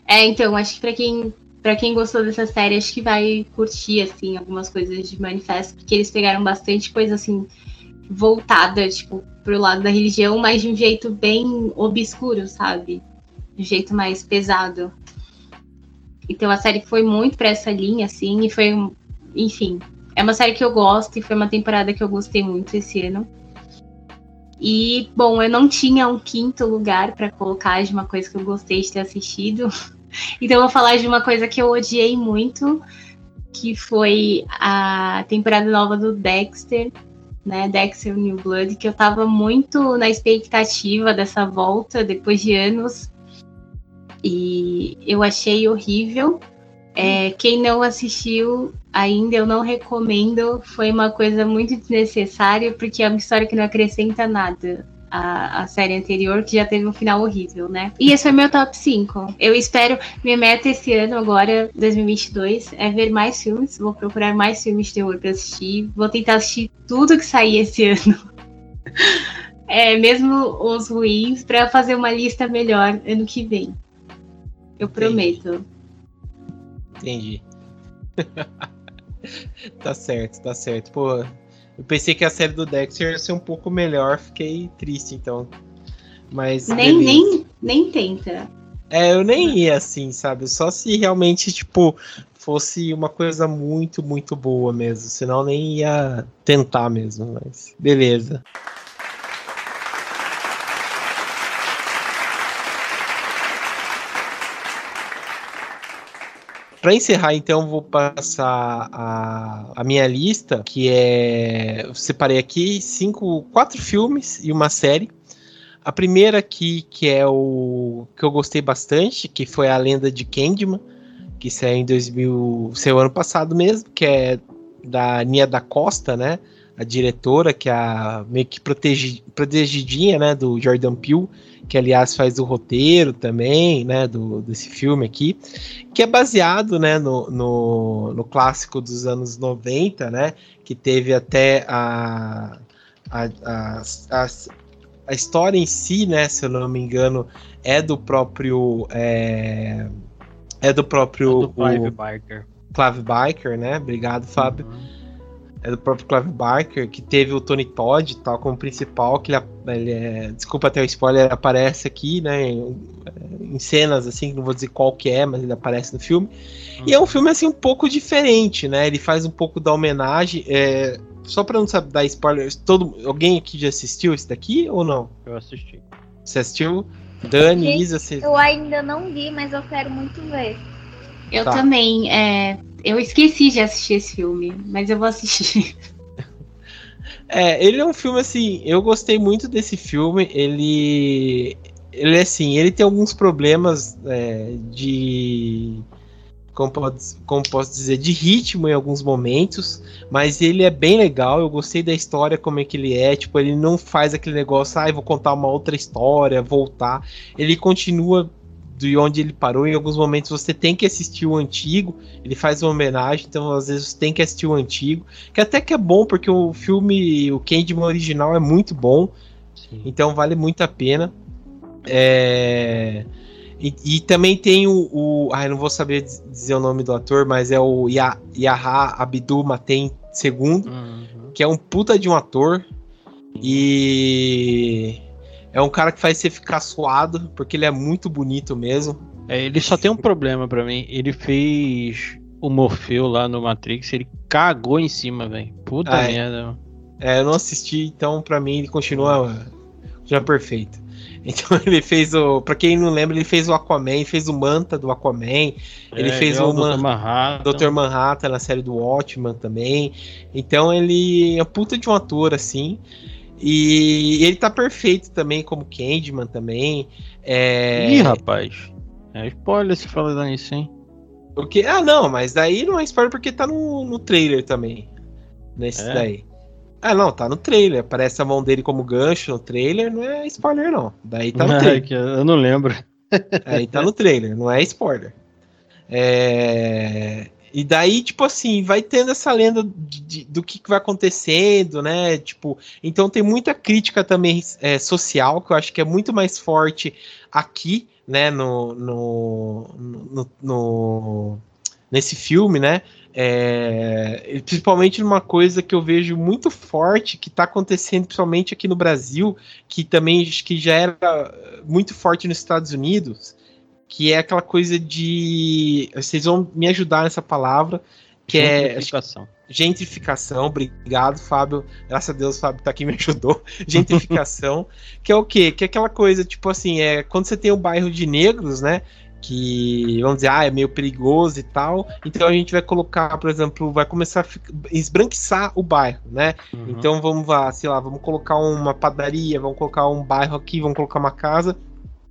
É, então, acho que pra quem, pra quem gostou dessa série, acho que vai curtir, assim, algumas coisas de Manifesto, porque eles pegaram bastante coisa, assim, voltada, tipo, pro lado da religião, mas de um jeito bem obscuro, sabe? De um jeito mais pesado. Então a série foi muito pra essa linha, assim, e foi, enfim, é uma série que eu gosto e foi uma temporada que eu gostei muito esse ano. E, bom, eu não tinha um quinto lugar para colocar de uma coisa que eu gostei de ter assistido. Então, eu vou falar de uma coisa que eu odiei muito, que foi a temporada nova do Dexter, né? Dexter New Blood, que eu tava muito na expectativa dessa volta depois de anos. E eu achei horrível. É, quem não assistiu ainda, eu não recomendo. Foi uma coisa muito desnecessária, porque é uma história que não acrescenta nada. A, a, série anterior, que já teve um final horrível, né? E esse foi meu top 5. Eu espero, minha meta esse ano, agora, 2022, é ver mais filmes. Vou procurar mais filmes de terror pra assistir. Vou tentar assistir tudo que sair esse ano. é, mesmo os ruins, para fazer uma lista melhor ano que vem. Eu prometo. Entendi. tá certo, tá certo. Pô, eu pensei que a série do Dexter ia ser um pouco melhor, fiquei triste então. Mas. Nem, nem, nem tenta. É, eu nem ia assim, sabe? Só se realmente, tipo, fosse uma coisa muito, muito boa mesmo. Senão nem ia tentar mesmo, mas beleza. Para encerrar, então, vou passar a, a minha lista, que é. Eu separei aqui cinco, quatro filmes e uma série. A primeira aqui, que é o que eu gostei bastante, que foi a Lenda de Candyman, que saiu em 2000, saiu ano passado mesmo, que é da Nia da Costa, né? A diretora, que é a meio que protegi, protegidinha, né, do Jordan Peele que aliás faz o roteiro também, né, do, desse filme aqui, que é baseado, né, no, no, no clássico dos anos 90, né, que teve até a, a, a, a, a história em si, né, se eu não me engano, é do próprio é, é do próprio é do Clive Barker. Clive Barker, né? Obrigado, Fábio. Uhum é do próprio Clive Barker, que teve o Tony Todd tal como principal, que ele, ele é, desculpa até o spoiler, ele aparece aqui, né, em, em, cenas assim, não vou dizer qual que é, mas ele aparece no filme. Uhum. E é um filme assim um pouco diferente, né? Ele faz um pouco da homenagem, é, só para não saber dar spoiler, todo alguém aqui já assistiu esse daqui ou não? Eu assisti. Você assistiu? Dani, Isa, você... Eu ainda não vi, mas eu quero muito ver. Eu tá. também. É, eu esqueci de assistir esse filme, mas eu vou assistir. É, ele é um filme assim. Eu gostei muito desse filme. Ele. Ele assim, ele tem alguns problemas é, de. como, pode, como posso dizer, de ritmo em alguns momentos, mas ele é bem legal. Eu gostei da história, como é que ele é. Tipo, ele não faz aquele negócio, ah, vou contar uma outra história, voltar. Ele continua de onde ele parou. Em alguns momentos você tem que assistir o antigo. Ele faz uma homenagem, então às vezes você tem que assistir o antigo. Que até que é bom, porque o filme, o Candyman original é muito bom. Sim. Então vale muito a pena. É. E, e, também tem o, o. Ai, não vou saber dizer o nome do ator, mas é o Yah, Yaha Abdul Maten II, uhum. que é um puta de um ator. E. É um cara que faz você ficar suado, porque ele é muito bonito mesmo. É, ele só tem um problema para mim. Ele fez o Morfeu lá no Matrix, ele cagou em cima, velho. Puta ah, merda. É, eu não assisti, então para mim ele continua já perfeito. Então ele fez o. Pra quem não lembra, ele fez o Aquaman, fez o Manta do Aquaman. ele é, fez é o, o Dr. Manhattan. Dr. Manhattan na série do Watchman também. Então ele é puta de um ator, assim. E ele tá perfeito também como Candyman também. É... Ih, rapaz. É spoiler se falar isso, hein? O que? Ah, não, mas daí não é spoiler porque tá no, no trailer também. Nesse é. daí. Ah, não, tá no trailer. Aparece a mão dele como gancho no trailer, não é spoiler, não. Daí tá no trailer. eu não lembro. Aí tá no trailer, não é spoiler. É... E daí, tipo assim, vai tendo essa lenda de, de, do que, que, vai acontecendo, né? Tipo, então tem muita crítica também é, social, que eu acho que é muito mais forte aqui, né? No, no, no, no nesse filme, né? É, principalmente numa coisa que eu vejo muito forte que está acontecendo principalmente aqui no Brasil, que também que já era muito forte nos Estados Unidos, que é aquela coisa de vocês vão me ajudar nessa palavra, que é gentrificação. é gentrificação. Obrigado, Fábio. Graças a Deus, Fábio tá aqui me ajudou. Gentrificação, que é o quê? Que é aquela coisa tipo assim, é quando você tem um bairro de negros, né? que vamos dizer, ah, é meio perigoso e tal. Então a gente vai colocar, por exemplo, vai começar a esbranquiçar o bairro, né? Uhum. Então vamos lá, sei lá, vamos colocar uma padaria, vamos colocar um bairro aqui, vamos colocar uma casa.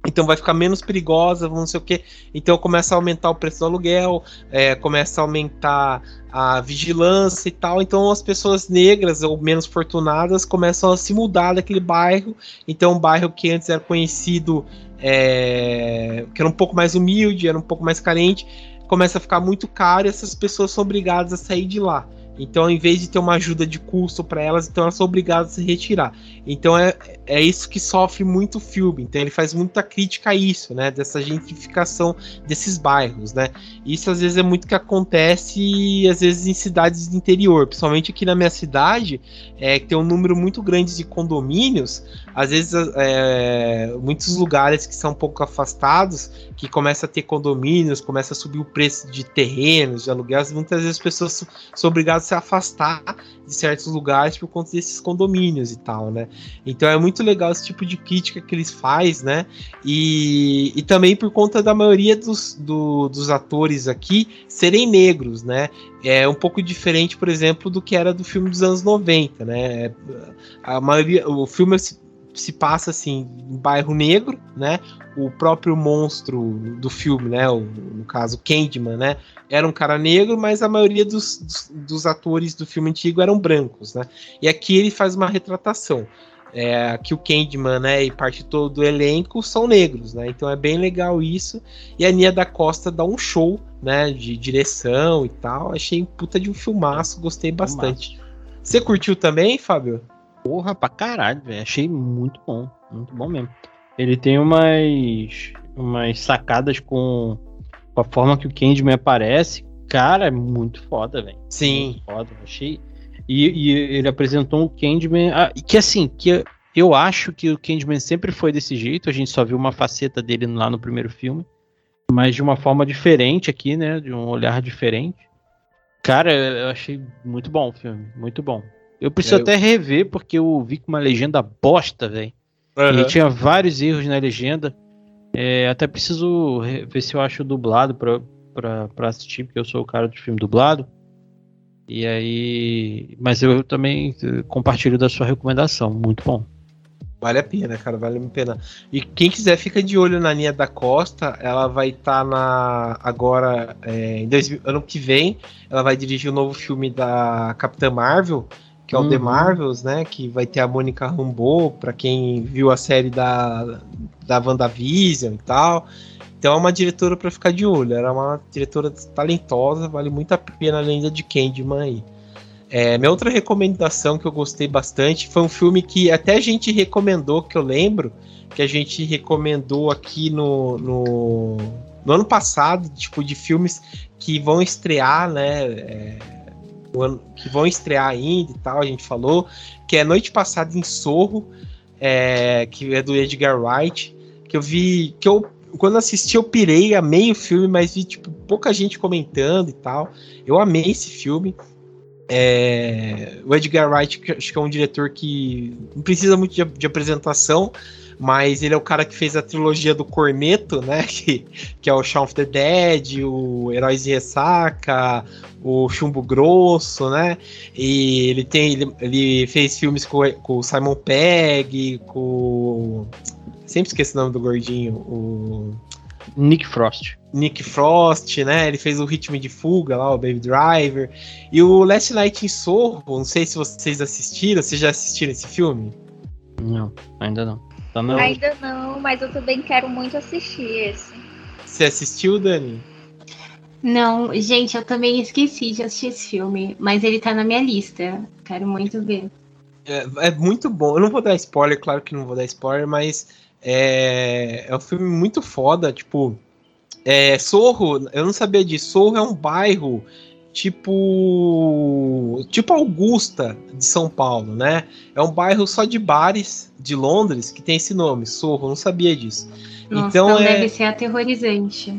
Então vai ficar menos perigosa, não sei o que. Então começa a aumentar o preço do aluguel, é, começa a aumentar a vigilância e tal. Então as pessoas negras ou menos fortunadas começam a se mudar daquele bairro. Então um bairro que antes era conhecido é, que era um pouco mais humilde, era um pouco mais carente, começa a ficar muito caro e essas pessoas são obrigadas a sair de lá. Então, em vez de ter uma ajuda de custo para elas, então elas são obrigadas a se retirar. Então é, é isso que sofre muito o filme. Então ele faz muita crítica a isso, né? Dessa gentrificação desses bairros, né? Isso às vezes é muito que acontece às vezes em cidades do interior, principalmente aqui na minha cidade, é, que tem um número muito grande de condomínios. Às vezes é, muitos lugares que são um pouco afastados, que começa a ter condomínios, começa a subir o preço de terrenos, de aluguéis, muitas vezes as pessoas são obrigadas se afastar de certos lugares por conta desses condomínios e tal, né? Então é muito legal esse tipo de crítica que eles fazem, né? E, e também por conta da maioria dos, do, dos atores aqui serem negros, né? É um pouco diferente, por exemplo, do que era do filme dos anos 90, né? A maioria, o filme se passa assim, um bairro negro, né? O próprio monstro do filme, né? O, no caso, Candyman, né? Era um cara negro, mas a maioria dos, dos, dos, atores do filme antigo eram brancos, né? E aqui ele faz uma retratação. É, que o Candyman, né, e parte todo do elenco são negros, né? Então é bem legal isso. E a Nia da Costa dá um show, né, de direção e tal. Achei puta de um filmaço, gostei bastante. Você curtiu também, Fábio? Porra, pra caralho, velho. Achei muito bom. Muito bom mesmo. Ele tem umas, umas sacadas com, com a forma que o Candyman aparece. Cara, é muito foda, velho. Sim. Muito foda. Achei. E, e, ele apresentou o Candyman. Ah, que assim, que eu acho que o Candyman sempre foi desse jeito. A gente só viu uma faceta dele lá no primeiro filme. Mas de uma forma diferente aqui, né? De um olhar diferente. Cara, eu achei muito bom o filme. Muito bom. Eu preciso eu... até rever, porque eu vi com uma legenda bosta, velho. Uhum. E tinha vários erros na legenda. É, até preciso ver se eu acho dublado pra, pra, pra assistir, porque eu sou o cara de filme dublado. E aí. Mas eu também compartilho da sua recomendação. Muito bom. Vale a pena, cara, vale a pena. E quem quiser, fica de olho na linha da Costa. Ela vai estar tá na. Agora, é, em dois, ano que vem, ela vai dirigir o um novo filme da Capitã Marvel, que é o The uhum. Marvels, né? Que vai ter a Mônica Rambeau, para quem viu a série da, da WandaVision e tal. Então é uma diretora para ficar de olho. Era é uma diretora talentosa, vale muito a pena a lenda de Candyman aí. É, minha outra recomendação que eu gostei bastante foi um filme que até a gente recomendou, que eu lembro, que a gente recomendou aqui no, no, no ano passado, tipo, de filmes que vão estrear, né? É, ano, que vão estrear ainda e tal, a gente falou, que é Noite Passada em Sorro, é, que é do Edgar Wright, que eu vi, que eu quando assisti eu pirei, amei o filme, mas vi tipo pouca gente comentando e tal. Eu amei esse filme. É, o Edgar Wright, acho que é um diretor que não precisa muito de, de, apresentação, mas ele é o cara que fez a trilogia do Corneto, né? Que, que é o Shaun of the Dead, o Heróis de Ressaca, o Chumbo Grosso, né? E ele tem. Ele, ele fez filmes com, com o Simon Pegg, com. Sempre esqueço o nome do gordinho. O. Nick Frost. Nick Frost, né? Ele fez o Ritmo de Fuga lá, o Baby Driver. E o Last Night in Soho, não sei se vocês assistiram, vocês já assistiram esse filme? Não, ainda não. Tá não. Ainda não, mas eu também quero muito assistir esse. Você assistiu, Dani? Não, gente, eu também esqueci de assistir esse filme, mas ele tá na minha lista. Quero muito ver. É, é muito bom. Eu não vou dar spoiler, claro que não vou dar spoiler, mas é, é um filme muito foda, tipo. É, Sorro, eu não sabia disso. Sorro é um bairro tipo tipo Augusta de São Paulo, né? É um bairro só de bares de Londres que tem esse nome, Sorro. Não sabia disso. Nossa, então, então é... deve ser aterrorizante.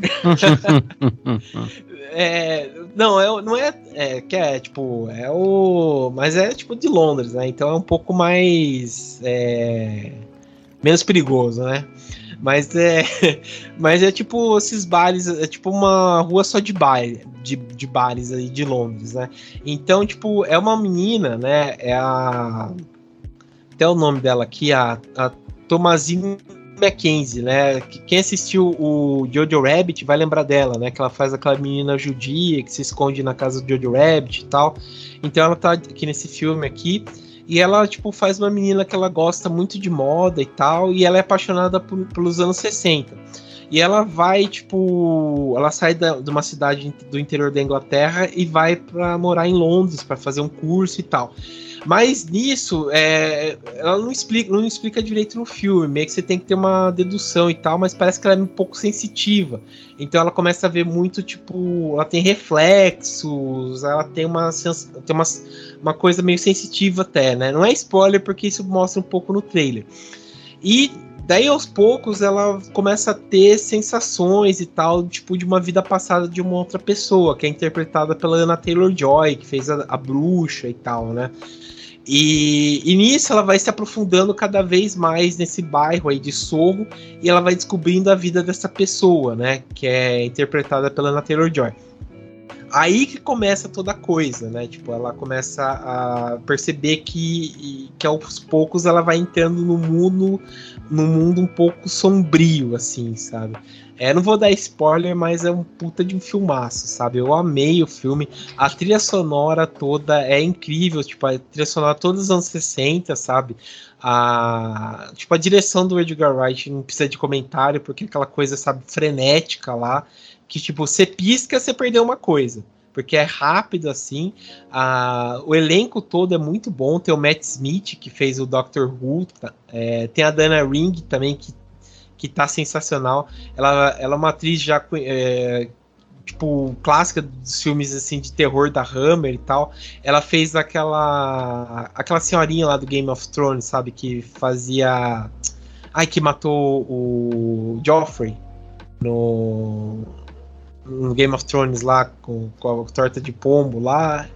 é, não, é, não é, é que é tipo é o, mas é tipo de Londres, né? Então é um pouco mais é, menos perigoso, né? Mas é, mas é tipo esses bares, é tipo uma rua só de baile, de, de bares aí de Londres, né? Então, tipo, é uma menina, né? É a até o nome dela aqui, a, a Tomazine Mackenzie, né? Quem assistiu o Jojo Rabbit vai lembrar dela, né? Que ela faz aquela menina judia que se esconde na casa do Jojo Rabbit e tal. Então ela tá aqui nesse filme aqui. E ela, tipo, faz uma menina que ela gosta muito de moda e tal, e ela é apaixonada por, pelos anos 60. E ela vai, tipo, ela sai da, de uma cidade do interior da Inglaterra e vai para morar em Londres para fazer um curso e tal. Mas nisso, é, ela não explica, não explica direito no filme, meio que você tem que ter uma dedução e tal, mas parece que ela é um pouco sensitiva. Então ela começa a ver muito, tipo, ela tem reflexos, ela tem uma, tem uma, uma coisa meio sensitiva até, né? Não é spoiler porque isso mostra um pouco no trailer. E daí aos poucos ela começa a ter sensações e tal, tipo, de uma vida passada de uma outra pessoa, que é interpretada pela Anna Taylor-Joy, que fez a, a bruxa e tal, né? E, e, nisso ela vai se aprofundando cada vez mais nesse bairro aí de Sorro e ela vai descobrindo a vida dessa pessoa, né? Que é interpretada pela Anna Taylor-Joy. Aí que começa toda a coisa, né? Tipo, ela começa a perceber que, que aos poucos ela vai entrando no mundo, no mundo um pouco sombrio, assim, sabe? É, não vou dar spoiler, mas é um puta de um filmaço, sabe? Eu amei o filme. A trilha sonora toda é incrível, tipo, a trilha sonora todos os anos 60, sabe? A, tipo, a direção do Edgar Wright não precisa de comentário, porque é aquela coisa, sabe, frenética lá, que, tipo, você pisca, você perdeu uma coisa. Porque é rápido assim. A, o elenco todo é muito bom. Tem o Matt Smith, que fez o Doctor Who. Tá? É, tem a Dana Ring também, que que tá sensacional. Ela, ela é uma atriz já é, tipo clássica dos filmes assim de terror da Hammer e tal. Ela fez aquela aquela senhorinha lá do Game of Thrones, sabe, que fazia ai que matou o Joffrey no no Game of Thrones lá com, com a torta de pombo lá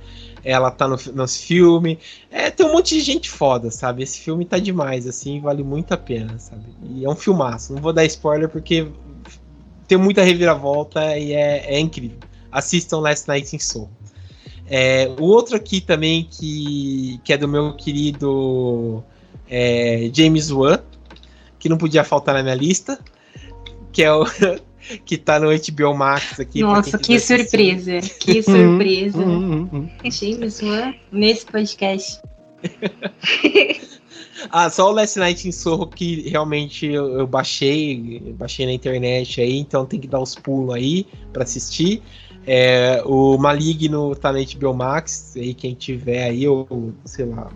ela tá no, nosso filme. É, tem um monte de gente foda, sabe? Esse filme tá demais, assim, vale muito a pena, sabe? E é um filmaço. Não vou dar spoiler porque tem muita reviravolta e é, é incrível. Assistam Last Night in Soul. É, o outro aqui também que, que é do meu querido é James Wan, que não podia faltar na minha lista, que é o que tá no HBO Max aqui. Nossa, que surpresa, que surpresa. James Wan nesse podcast. ah, só o Last Night in Soho que realmente eu, eu baixei, baixei na internet aí, então tem que dar os pulos aí para assistir. É, o Maligno tá na HBO Max, aí quem tiver aí, ou sei lá,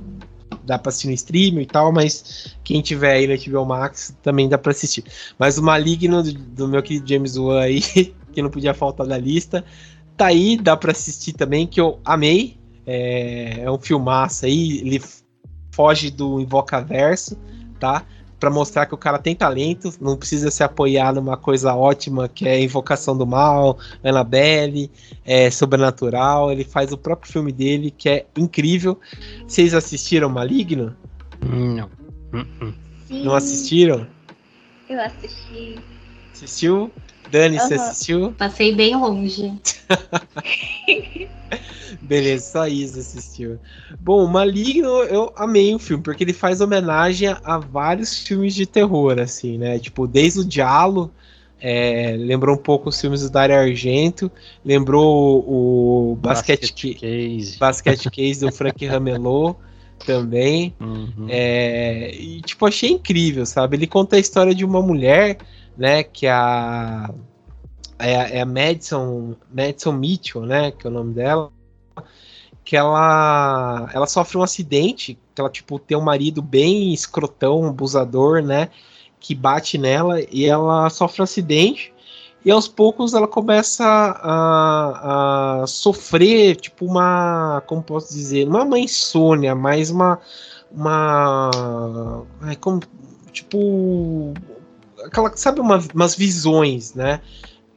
dá pra assistir no stream e tal, mas quem tiver aí no HBO Max também dá pra assistir. Mas o Maligno do, do meu querido James Wan aí, que não podia faltar da lista, tá aí, dá pra assistir também, que eu amei. É, é um filmaço aí, ele foge do Invocaverso, tá? Para mostrar que o cara tem talento, não precisa se apoiar numa coisa ótima que é Invocação do Mal, Annabelle, é Sobrenatural. Ele faz o próprio filme dele, que é incrível. Vocês assistiram Maligno? Não. Sim. Não assistiram? Eu assisti. Assistiu? Dani, uhum. você assistiu? Passei bem longe. Beleza, só isso assistiu. Bom, Maligno, eu amei o filme, porque ele faz homenagem a vários filmes de terror, assim, né? Tipo, desde o Diallo, é, lembrou um pouco os filmes do Dario Argento, lembrou o, o Basket, Basket Case. Basket Case do Frank Ramelot também. Uhum. É, e, tipo, achei incrível, sabe? Ele conta a história de uma mulher, né, que a é, é a Madison, Madison Mitchell, né, que é o nome dela que ela ela sofre um acidente, que ela tipo tem um marido bem escrotão, abusador, né, que bate nela e ela sofre um acidente e aos poucos ela começa a, a sofrer tipo uma, como posso dizer, não é uma insônia, mas uma uma é como tipo aquela sabe uma, umas visões, né?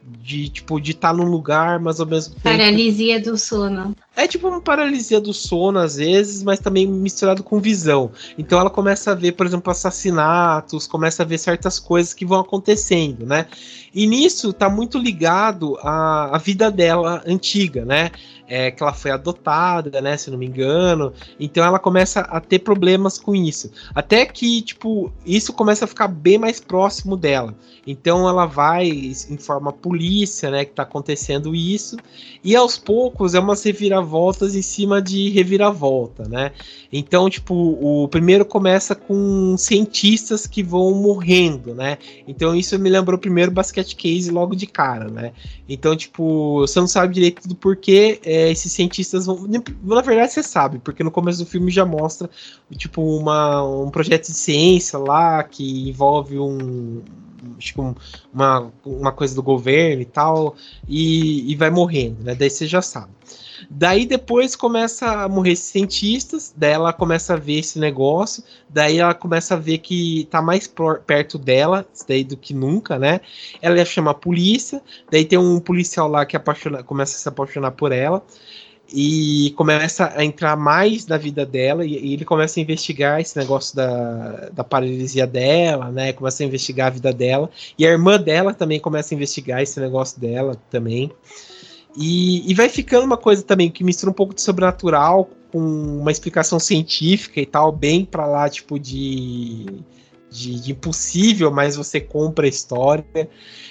de tipo de estar tá num lugar, mas ao mesmo tempo paralisia do sono. É tipo uma paralisia do sono às vezes, mas também misturado com visão. Então ela começa a ver, por exemplo, assassinatos, começa a ver certas coisas que vão acontecendo, né? E nisso tá muito ligado à, à vida dela antiga, né? É, que ela foi adotada, né? Se não me engano. Então ela começa a ter problemas com isso. Até que, tipo, isso começa a ficar bem mais próximo dela. Então ela vai, informa a polícia, né, que tá acontecendo isso. E aos poucos é umas reviravoltas em cima de reviravolta, né? Então, tipo, o primeiro começa com cientistas que vão morrendo, né? Então isso me lembrou o primeiro basket case logo de cara, né? Então, tipo, você não sabe direito do porquê é, esses cientistas vão. Na verdade, você sabe, porque no começo do filme já mostra, tipo, uma, um projeto de ciência lá que envolve um tipo, uma, uma coisa do governo e tal, e, e vai morrendo, né? Daí você já sabe. Daí depois começa a morrer cientistas, daí ela começa a ver esse negócio, daí ela começa a ver que tá mais perto dela, daí do que nunca, né? Ela ia chamar a polícia, daí tem um policial lá que apaixona, começa a se apaixonar por ela e começa a entrar mais na vida dela e, e, ele começa a investigar esse negócio da, da paralisia dela, né? Começa a investigar a vida dela e a irmã dela também começa a investigar esse negócio dela também. E, e vai ficando uma coisa também que mistura um pouco de sobrenatural com uma explicação científica e tal, bem para lá, tipo, de, de, impossível, mas você compra a história.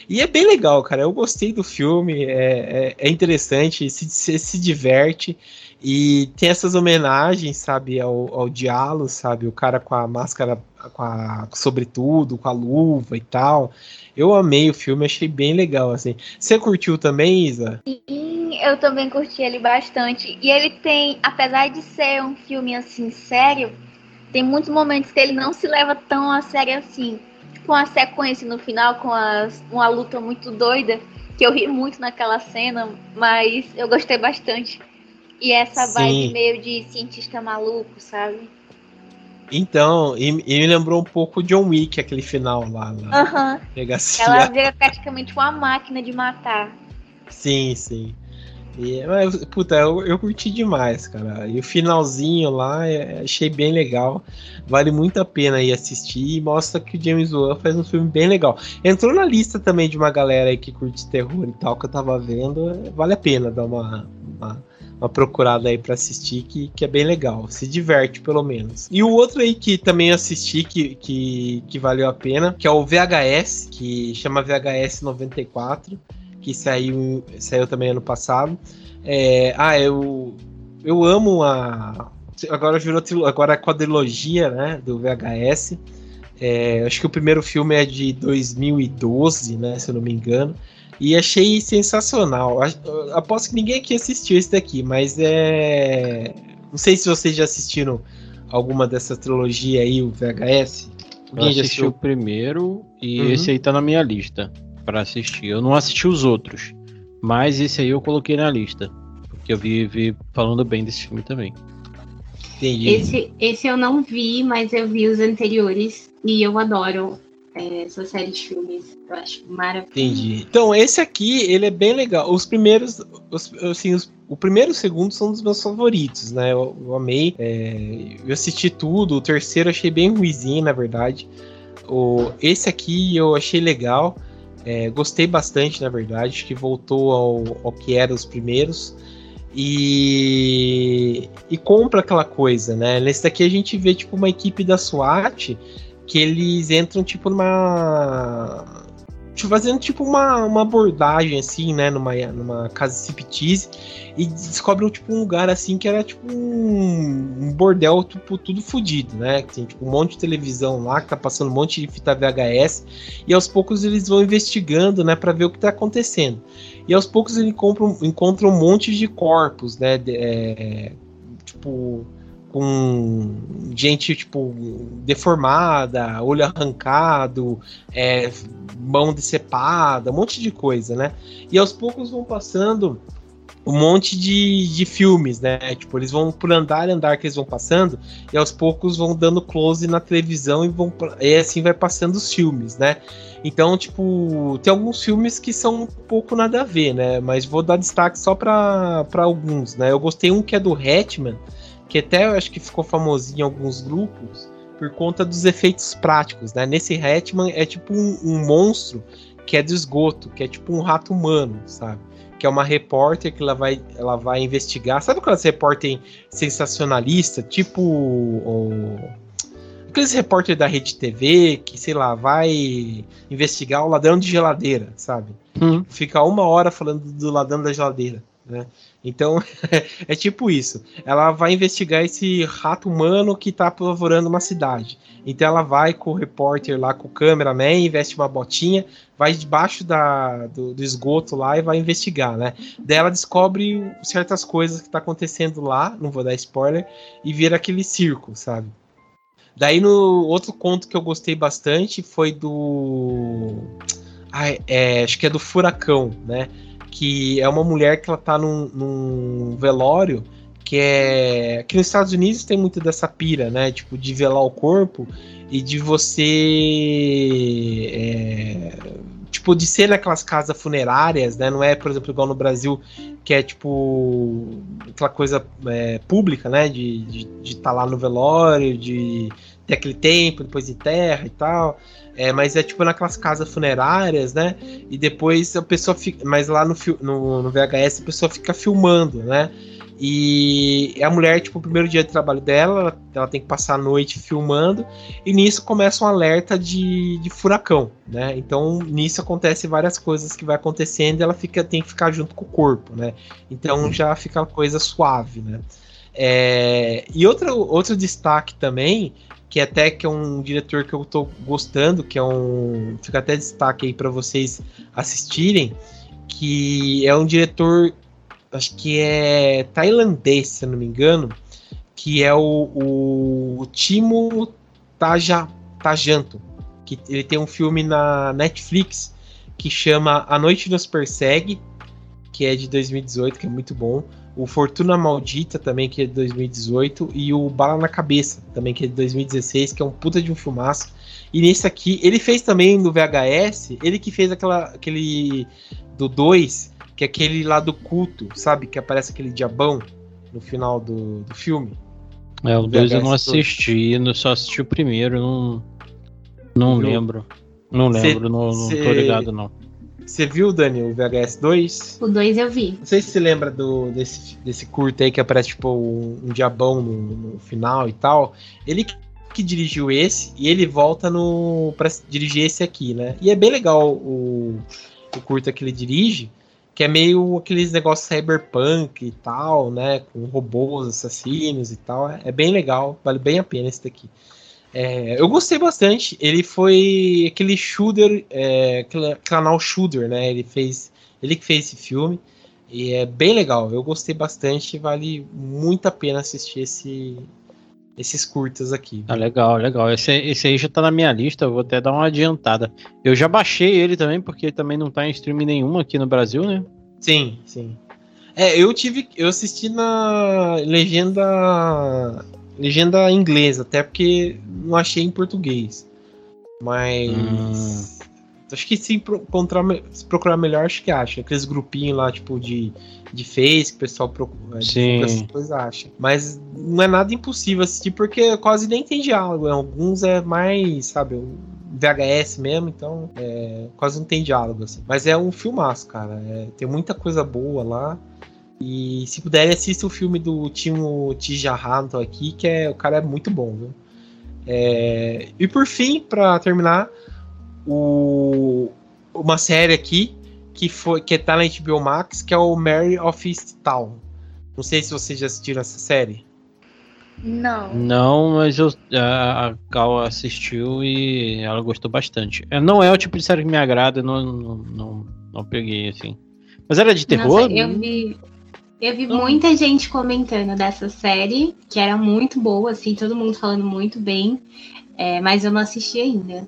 E é bem legal, cara. Eu gostei do filme, é, é, é interessante, se, se, se, diverte. E tem essas homenagens, sabe, ao, ao Diallo, sabe? O cara com a máscara, com a sobretudo, com a luva e tal. Eu amei o filme, achei bem legal, assim. Você curtiu também, Isa? Sim, eu também curti ele bastante. E ele tem, apesar de ser um filme assim sério, tem muitos momentos que ele não se leva tão a sério assim. Tipo uma sequência no final com as, uma luta muito doida, que eu ri muito naquela cena, mas eu gostei bastante. E essa Sim. vibe meio de cientista maluco, sabe? Então, e, e, me lembrou um pouco John Wick, aquele final lá. Aham. Uhum. Ela vira praticamente uma máquina de matar. Sim, sim. Mas, puta, eu, eu curti demais, cara. E o finalzinho lá, é, achei bem legal. Vale muito a pena ir assistir e mostra que o James Wan faz um filme bem legal. Entrou na lista também de uma galera aí que curte terror e tal, que eu tava vendo. Vale a pena dar uma, uma uma procurada aí para assistir, que, que é bem legal. Se diverte, pelo menos. E o outro aí que também assisti, que, que, que valeu a pena, que é o VHS, que chama VHS 94, que saiu, saiu também ano passado. É, ah, eu, eu amo a. Agora virou agora a quadrilogia né, do VHS. É, acho que o primeiro filme é de 2012, né, se eu não me engano. E achei sensacional. Aposto que ninguém aqui assistiu esse daqui, mas é. Não sei se vocês já assistiram alguma dessa trilogia aí, o VHS. Alguém eu assisti o primeiro e uhum. esse aí tá na minha lista para assistir. Eu não assisti os outros, mas esse aí eu coloquei na lista. Porque eu vi, vi falando bem desse filme também. Entendi. Esse, esse eu não vi, mas eu vi os anteriores e eu adoro é, essa série de filmes. Eu acho maravilhoso. Entendi. Então, esse aqui, ele é bem legal. Os primeiros, os, assim, os, o primeiro e o segundo são dos meus favoritos, né? Eu, eu amei. É, eu assisti tudo. O terceiro achei bem ruizinho, na verdade. O, esse aqui eu achei legal. É, gostei bastante, na verdade. Que voltou ao, ao que eram os primeiros. E, e compra aquela coisa, né? Nesse daqui a gente vê tipo uma equipe da SWAT que eles entram tipo numa fazendo tipo uma, uma abordagem assim, né, numa, numa casa ciptise e descobrem tipo um lugar assim que era tipo um, um bordel tipo, tudo fodido, né? Tem tipo um monte de televisão lá que tá passando um monte de fita VHS e aos poucos eles vão investigando, né, para ver o que tá acontecendo. E aos poucos eles encontram, encontram um monte de corpos, né, de, é, tipo com gente, tipo, deformada, olho arrancado, é, mão decepada, um monte de coisa, né? E aos poucos vão passando um monte de, de filmes, né? Tipo, eles vão por andar e andar que eles vão passando, e aos poucos vão dando close na televisão e vão. E assim vai passando os filmes, né? Então, tipo, tem alguns filmes que são um pouco nada a ver, né? Mas vou dar destaque só para alguns, né? Eu gostei um que é do Hatman, que até eu acho que ficou famosinho em alguns grupos por conta dos efeitos práticos, né? Nesse Hatman é tipo um, um, monstro que é do esgoto, que é tipo um rato humano, sabe? Que é uma repórter que ela vai, ela vai investigar. Sabe aquelas repórter sensacionalista, tipo o, aqueles repórter da Rede TV que, sei lá, vai investigar o ladrão de geladeira, sabe? Hum. Fica uma hora falando do ladrão da geladeira, né? Então, é tipo isso. Ela vai investigar esse rato humano que tá apavorando uma cidade. Então ela vai com o repórter lá, com o cameraman, investe uma botinha, vai debaixo da, do, do, esgoto lá e vai investigar, né? Daí ela descobre certas coisas que tá acontecendo lá, não vou dar spoiler, e vira aquele circo, sabe? Daí no outro conto que eu gostei bastante foi do. Ah, é, acho que é do Furacão, né? Que é uma mulher que ela tá num, num velório que é que nos Estados Unidos tem muito dessa pira, né? Tipo de velar o corpo e de você é, tipo de ser naquelas casas funerárias, né? Não é, por exemplo, igual no Brasil que é tipo aquela coisa é, pública, né? De estar de, tá lá no velório, de ter aquele tempo, depois de terra e tal. É, mas é tipo naquelas casas funerárias, né? E depois a pessoa fica. Mas lá no, no, no VHS a pessoa fica filmando, né? E a mulher, tipo, o primeiro dia de trabalho dela, ela, ela, tem que passar a noite filmando, e nisso começa um alerta de, de furacão, né? Então, nisso acontece várias coisas que vai acontecendo e ela fica, tem que ficar junto com o corpo, né? Então já fica uma coisa suave, né? É, e outro, outro destaque também que até que é um diretor que eu tô gostando, que é um. Fica até destaque aí para vocês assistirem, que é um diretor, acho que é tailandês, se não me engano, que é o, o Timo Taja, Tajanto, que ele tem um filme na Netflix que chama A Noite Nos Persegue, que é de 2018, que é muito bom o Fortuna Maldita também, que é de 2018, e o Bala na Cabeça, também, que é de 2016, que é um puta de um filmaço. E nesse aqui, ele fez também no VHS, ele que fez aquela, aquele do 2, que é aquele lá do culto, sabe? Que aparece aquele diabão no final do, do filme. É, o 2 eu não assisti, eu só assisti o primeiro, não, não lembro. Não Cê- lembro, não, não cê- tô ligado não. Você viu, Dani, o VHS 2? O 2 eu vi. Não sei se você lembra do, desse, desse curto aí que aparece, tipo, um, um diabão no, no final e tal. Ele que, que dirigiu esse e ele volta no para dirigir esse aqui, né? E é bem legal o, o curta que ele dirige, que é meio aqueles negócios cyberpunk e tal, né? Com robôs assassinos e tal. É, é bem legal, vale bem a pena esse daqui. É, eu gostei bastante. Ele foi aquele shooter, é, aquele canal shooter, né? Ele fez, ele que fez esse filme e é bem legal. Eu gostei bastante. Vale muito a pena assistir esse, esses curtas aqui. Ah, legal, legal. Esse, esse aí já tá na minha lista, eu vou até dar uma adiantada. Eu já baixei ele também, porque também não tá em stream nenhum aqui no Brasil, né? Sim, sim. É, eu tive, eu assisti na legenda, legenda inglesa, até porque não achei em português. Mas acho que se, pro- encontrar, me- se procurar melhor, acho que acha. Aqueles grupinhos lá, tipo de, de Face, que o pessoal procura, Sim. essas coisas acha. Mas não é nada impossível assistir, porque quase nem tem diálogo. Alguns é mais, sabe, VHS mesmo, então é, quase não tem diálogo, assim. Mas é um filmaço, cara. É, tem muita coisa boa lá. E se puderem, assista o filme do Timo Tijahanto aqui, que é, o cara é muito bom, viu? É, e por fim, pra terminar, o, uma série aqui que foi que tá na HBO Max, que é o Mary of Easttown. Não sei se vocês já assistiram essa série. Não. Não, mas eu, a, a Gal assistiu e ela gostou bastante. É, Não é o tipo de série que me agrada, não, não, não, não peguei assim. Mas era de terror? Nossa, eu vi, eu vi Não. muita gente comentando dessa série, que era muito boa, assim, todo mundo falando muito bem, é, mas eu não assisti ainda.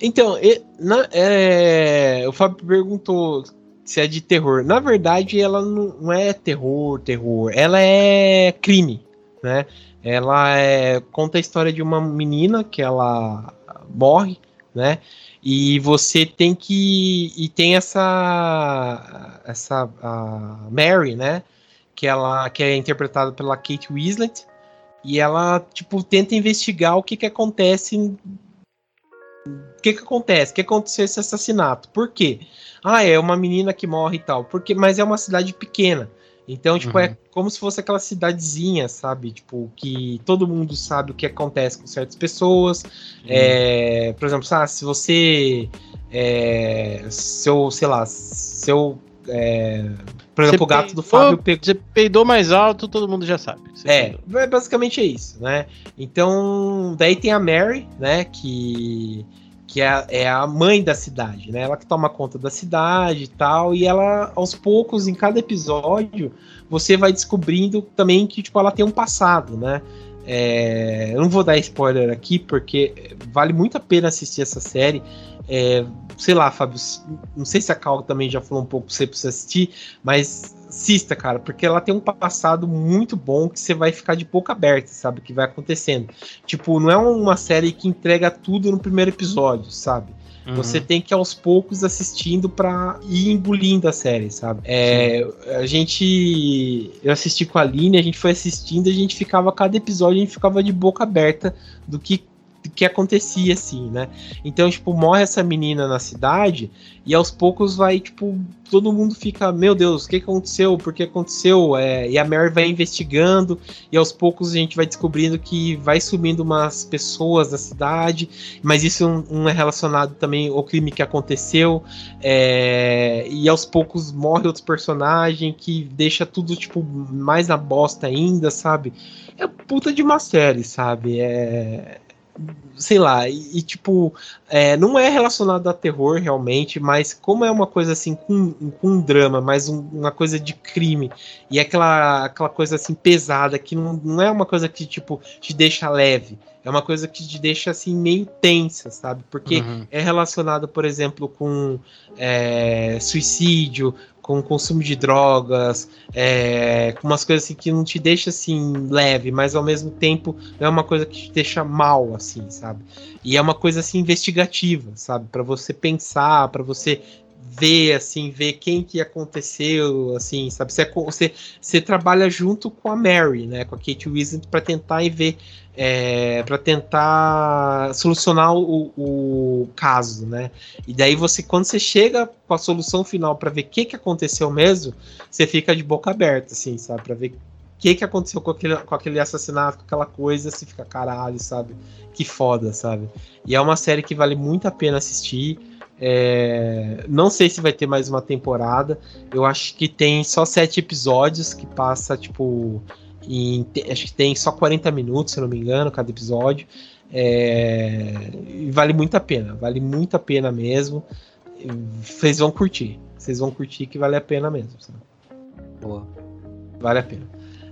Então, e- na- é, o Fábio perguntou se é de terror. Na verdade, ela não, não é terror, terror. Ela é crime, né? Ela é- conta a história de uma menina que ela morre, né? E você tem que e tem essa essa Mary, né? Que ela que é interpretada pela Kate Winslet e ela tipo tenta investigar o que que acontece o que que acontece? O que aconteceu esse assassinato? Por quê? Ah, é uma menina que morre e tal. Porque, mas é uma cidade pequena. Então, tipo, Uhum. é como se fosse aquela cidadezinha, sabe? Tipo, que todo mundo sabe o que acontece com certas pessoas. É, por exemplo, ah, se você. É, seu, sei lá, seu. é, por exemplo, o gato do Fábio pegou. Você peidou mais alto, todo mundo já sabe. Você É, peidou. é basicamente é isso, né? Então, daí tem a Mary, né? Que, que é, a- é a mãe da cidade, né? Ela que toma conta da cidade e tal. E ela, aos poucos, em cada episódio, você vai descobrindo também que, tipo, ela tem um passado, né? É, eu não vou dar spoiler aqui, porque vale muito a pena assistir essa série. É, sei lá, Fábio, não sei se a Cal também já falou um pouco pra você, pra você assistir, mas assista, cara, porque ela tem um passado muito bom que você vai ficar de boca aberta, sabe? O que vai acontecendo. Tipo, não é uma série que entrega tudo no primeiro episódio, sabe? Uhum. Você tem que ir aos poucos assistindo pra ir engolindo a série, sabe? É, a gente. Eu assisti com a Aline, a gente foi assistindo, a gente ficava, cada episódio, a gente ficava de boca aberta do que, que acontecia, assim, né? Então, tipo, morre essa menina na cidade e aos poucos vai, tipo, todo mundo fica, meu Deus, o que aconteceu? Por que aconteceu? É, e a Mary vai investigando e aos poucos a gente vai descobrindo que vai sumindo umas pessoas da cidade, mas isso não, não é relacionado também ao crime que aconteceu. é, e aos poucos morre outros personagens que deixa tudo, tipo, mais na bosta ainda, sabe? É puta de uma série, sabe? É sei lá, e, e, tipo, é, não é relacionado a terror realmente, mas como é uma coisa assim com, com um drama, mais um- uma coisa de crime, e aquela, aquela coisa assim pesada, que não, não é uma coisa que, tipo, te deixa leve, é uma coisa que te deixa assim meio tensa, sabe? Porque Uhum. é relacionado, por exemplo, com é, suicídio, com consumo de drogas, é, com umas coisas assim que não te deixa assim leve, mas ao mesmo tempo é uma coisa que te deixa mal, assim, sabe? E é uma coisa assim investigativa, sabe? Para você pensar, para você ver, assim, ver quem que aconteceu, assim, sabe? Você, você, você trabalha junto com a Mary, né? Com a Kate Winslet para tentar e ver, é, para tentar solucionar o, o, caso, né? E daí você, quando você chega com a solução final para ver o que que aconteceu mesmo, você fica de boca aberta, assim, sabe? Para ver o que que aconteceu com aquele, com aquele assassinato, com aquela coisa, você fica caralho, sabe? Que foda, sabe? E é uma série que vale muito a pena assistir. É, não sei se vai ter mais uma temporada. Eu acho que tem só sete episódios que passa, tipo. Em, acho que tem só 40 minutos, se não me engano, cada episódio. É, vale muito a pena, vale muito a pena mesmo. Vocês vão curtir. Vocês vão curtir que vale a pena mesmo. Sabe? Boa. Vale a pena.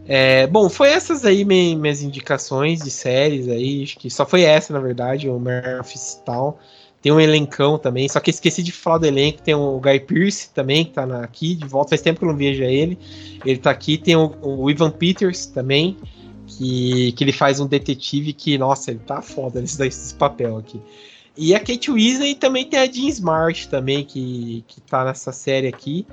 É, bom, foi essas aí minhas indicações de séries aí. Acho que só foi essa, na verdade, o of Town. Tem um elencão também, só que esqueci de falar do elenco. Tem o Guy Pearce também, que tá na, aqui de volta. Faz tempo que eu não vejo ele. Ele tá aqui. Tem o, o Ivan Peters também, que, que ele faz um detetive que, nossa, ele tá foda nesse, nesse papel aqui. E a Kate Weasley também tem a Jean Smart também, que, que tá nessa série aqui.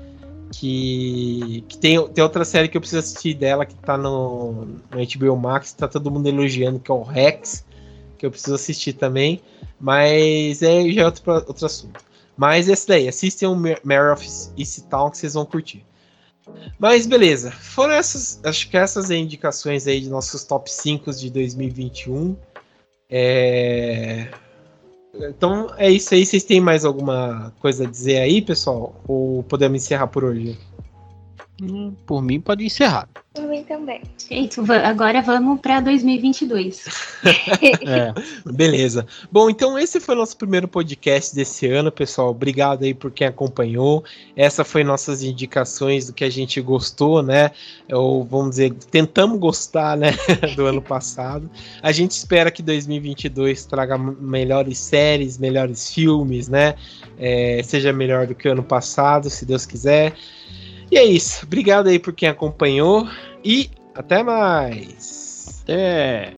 Que, que tem, tem outra série que eu preciso assistir dela, que tá no, no HBO Max, tá todo mundo elogiando, que é o Rex, que eu preciso assistir também. Mas é, já é outro, outro assunto. Mas esse daí, assistem o Mare of East Town que vocês vão curtir. Mas beleza, foram essas, acho que essas indicações aí de nossos top 5 de 2021. É... Então é isso aí. Vocês têm mais alguma coisa a dizer aí, pessoal? Ou podemos encerrar por hoje? Por mim, pode encerrar. Por mim também. Gente, agora vamos para 2022. é. Beleza. Bom, então esse foi o nosso primeiro podcast desse ano, pessoal. Obrigado aí por quem acompanhou. Essa foi nossas indicações do que a gente gostou, né? Ou vamos dizer, tentamos gostar, né, do ano passado. A gente espera que 2022 traga melhores séries, melhores filmes, né? É, seja melhor do que o ano passado, se Deus quiser. E é isso. Obrigado aí por quem acompanhou e até mais. Até.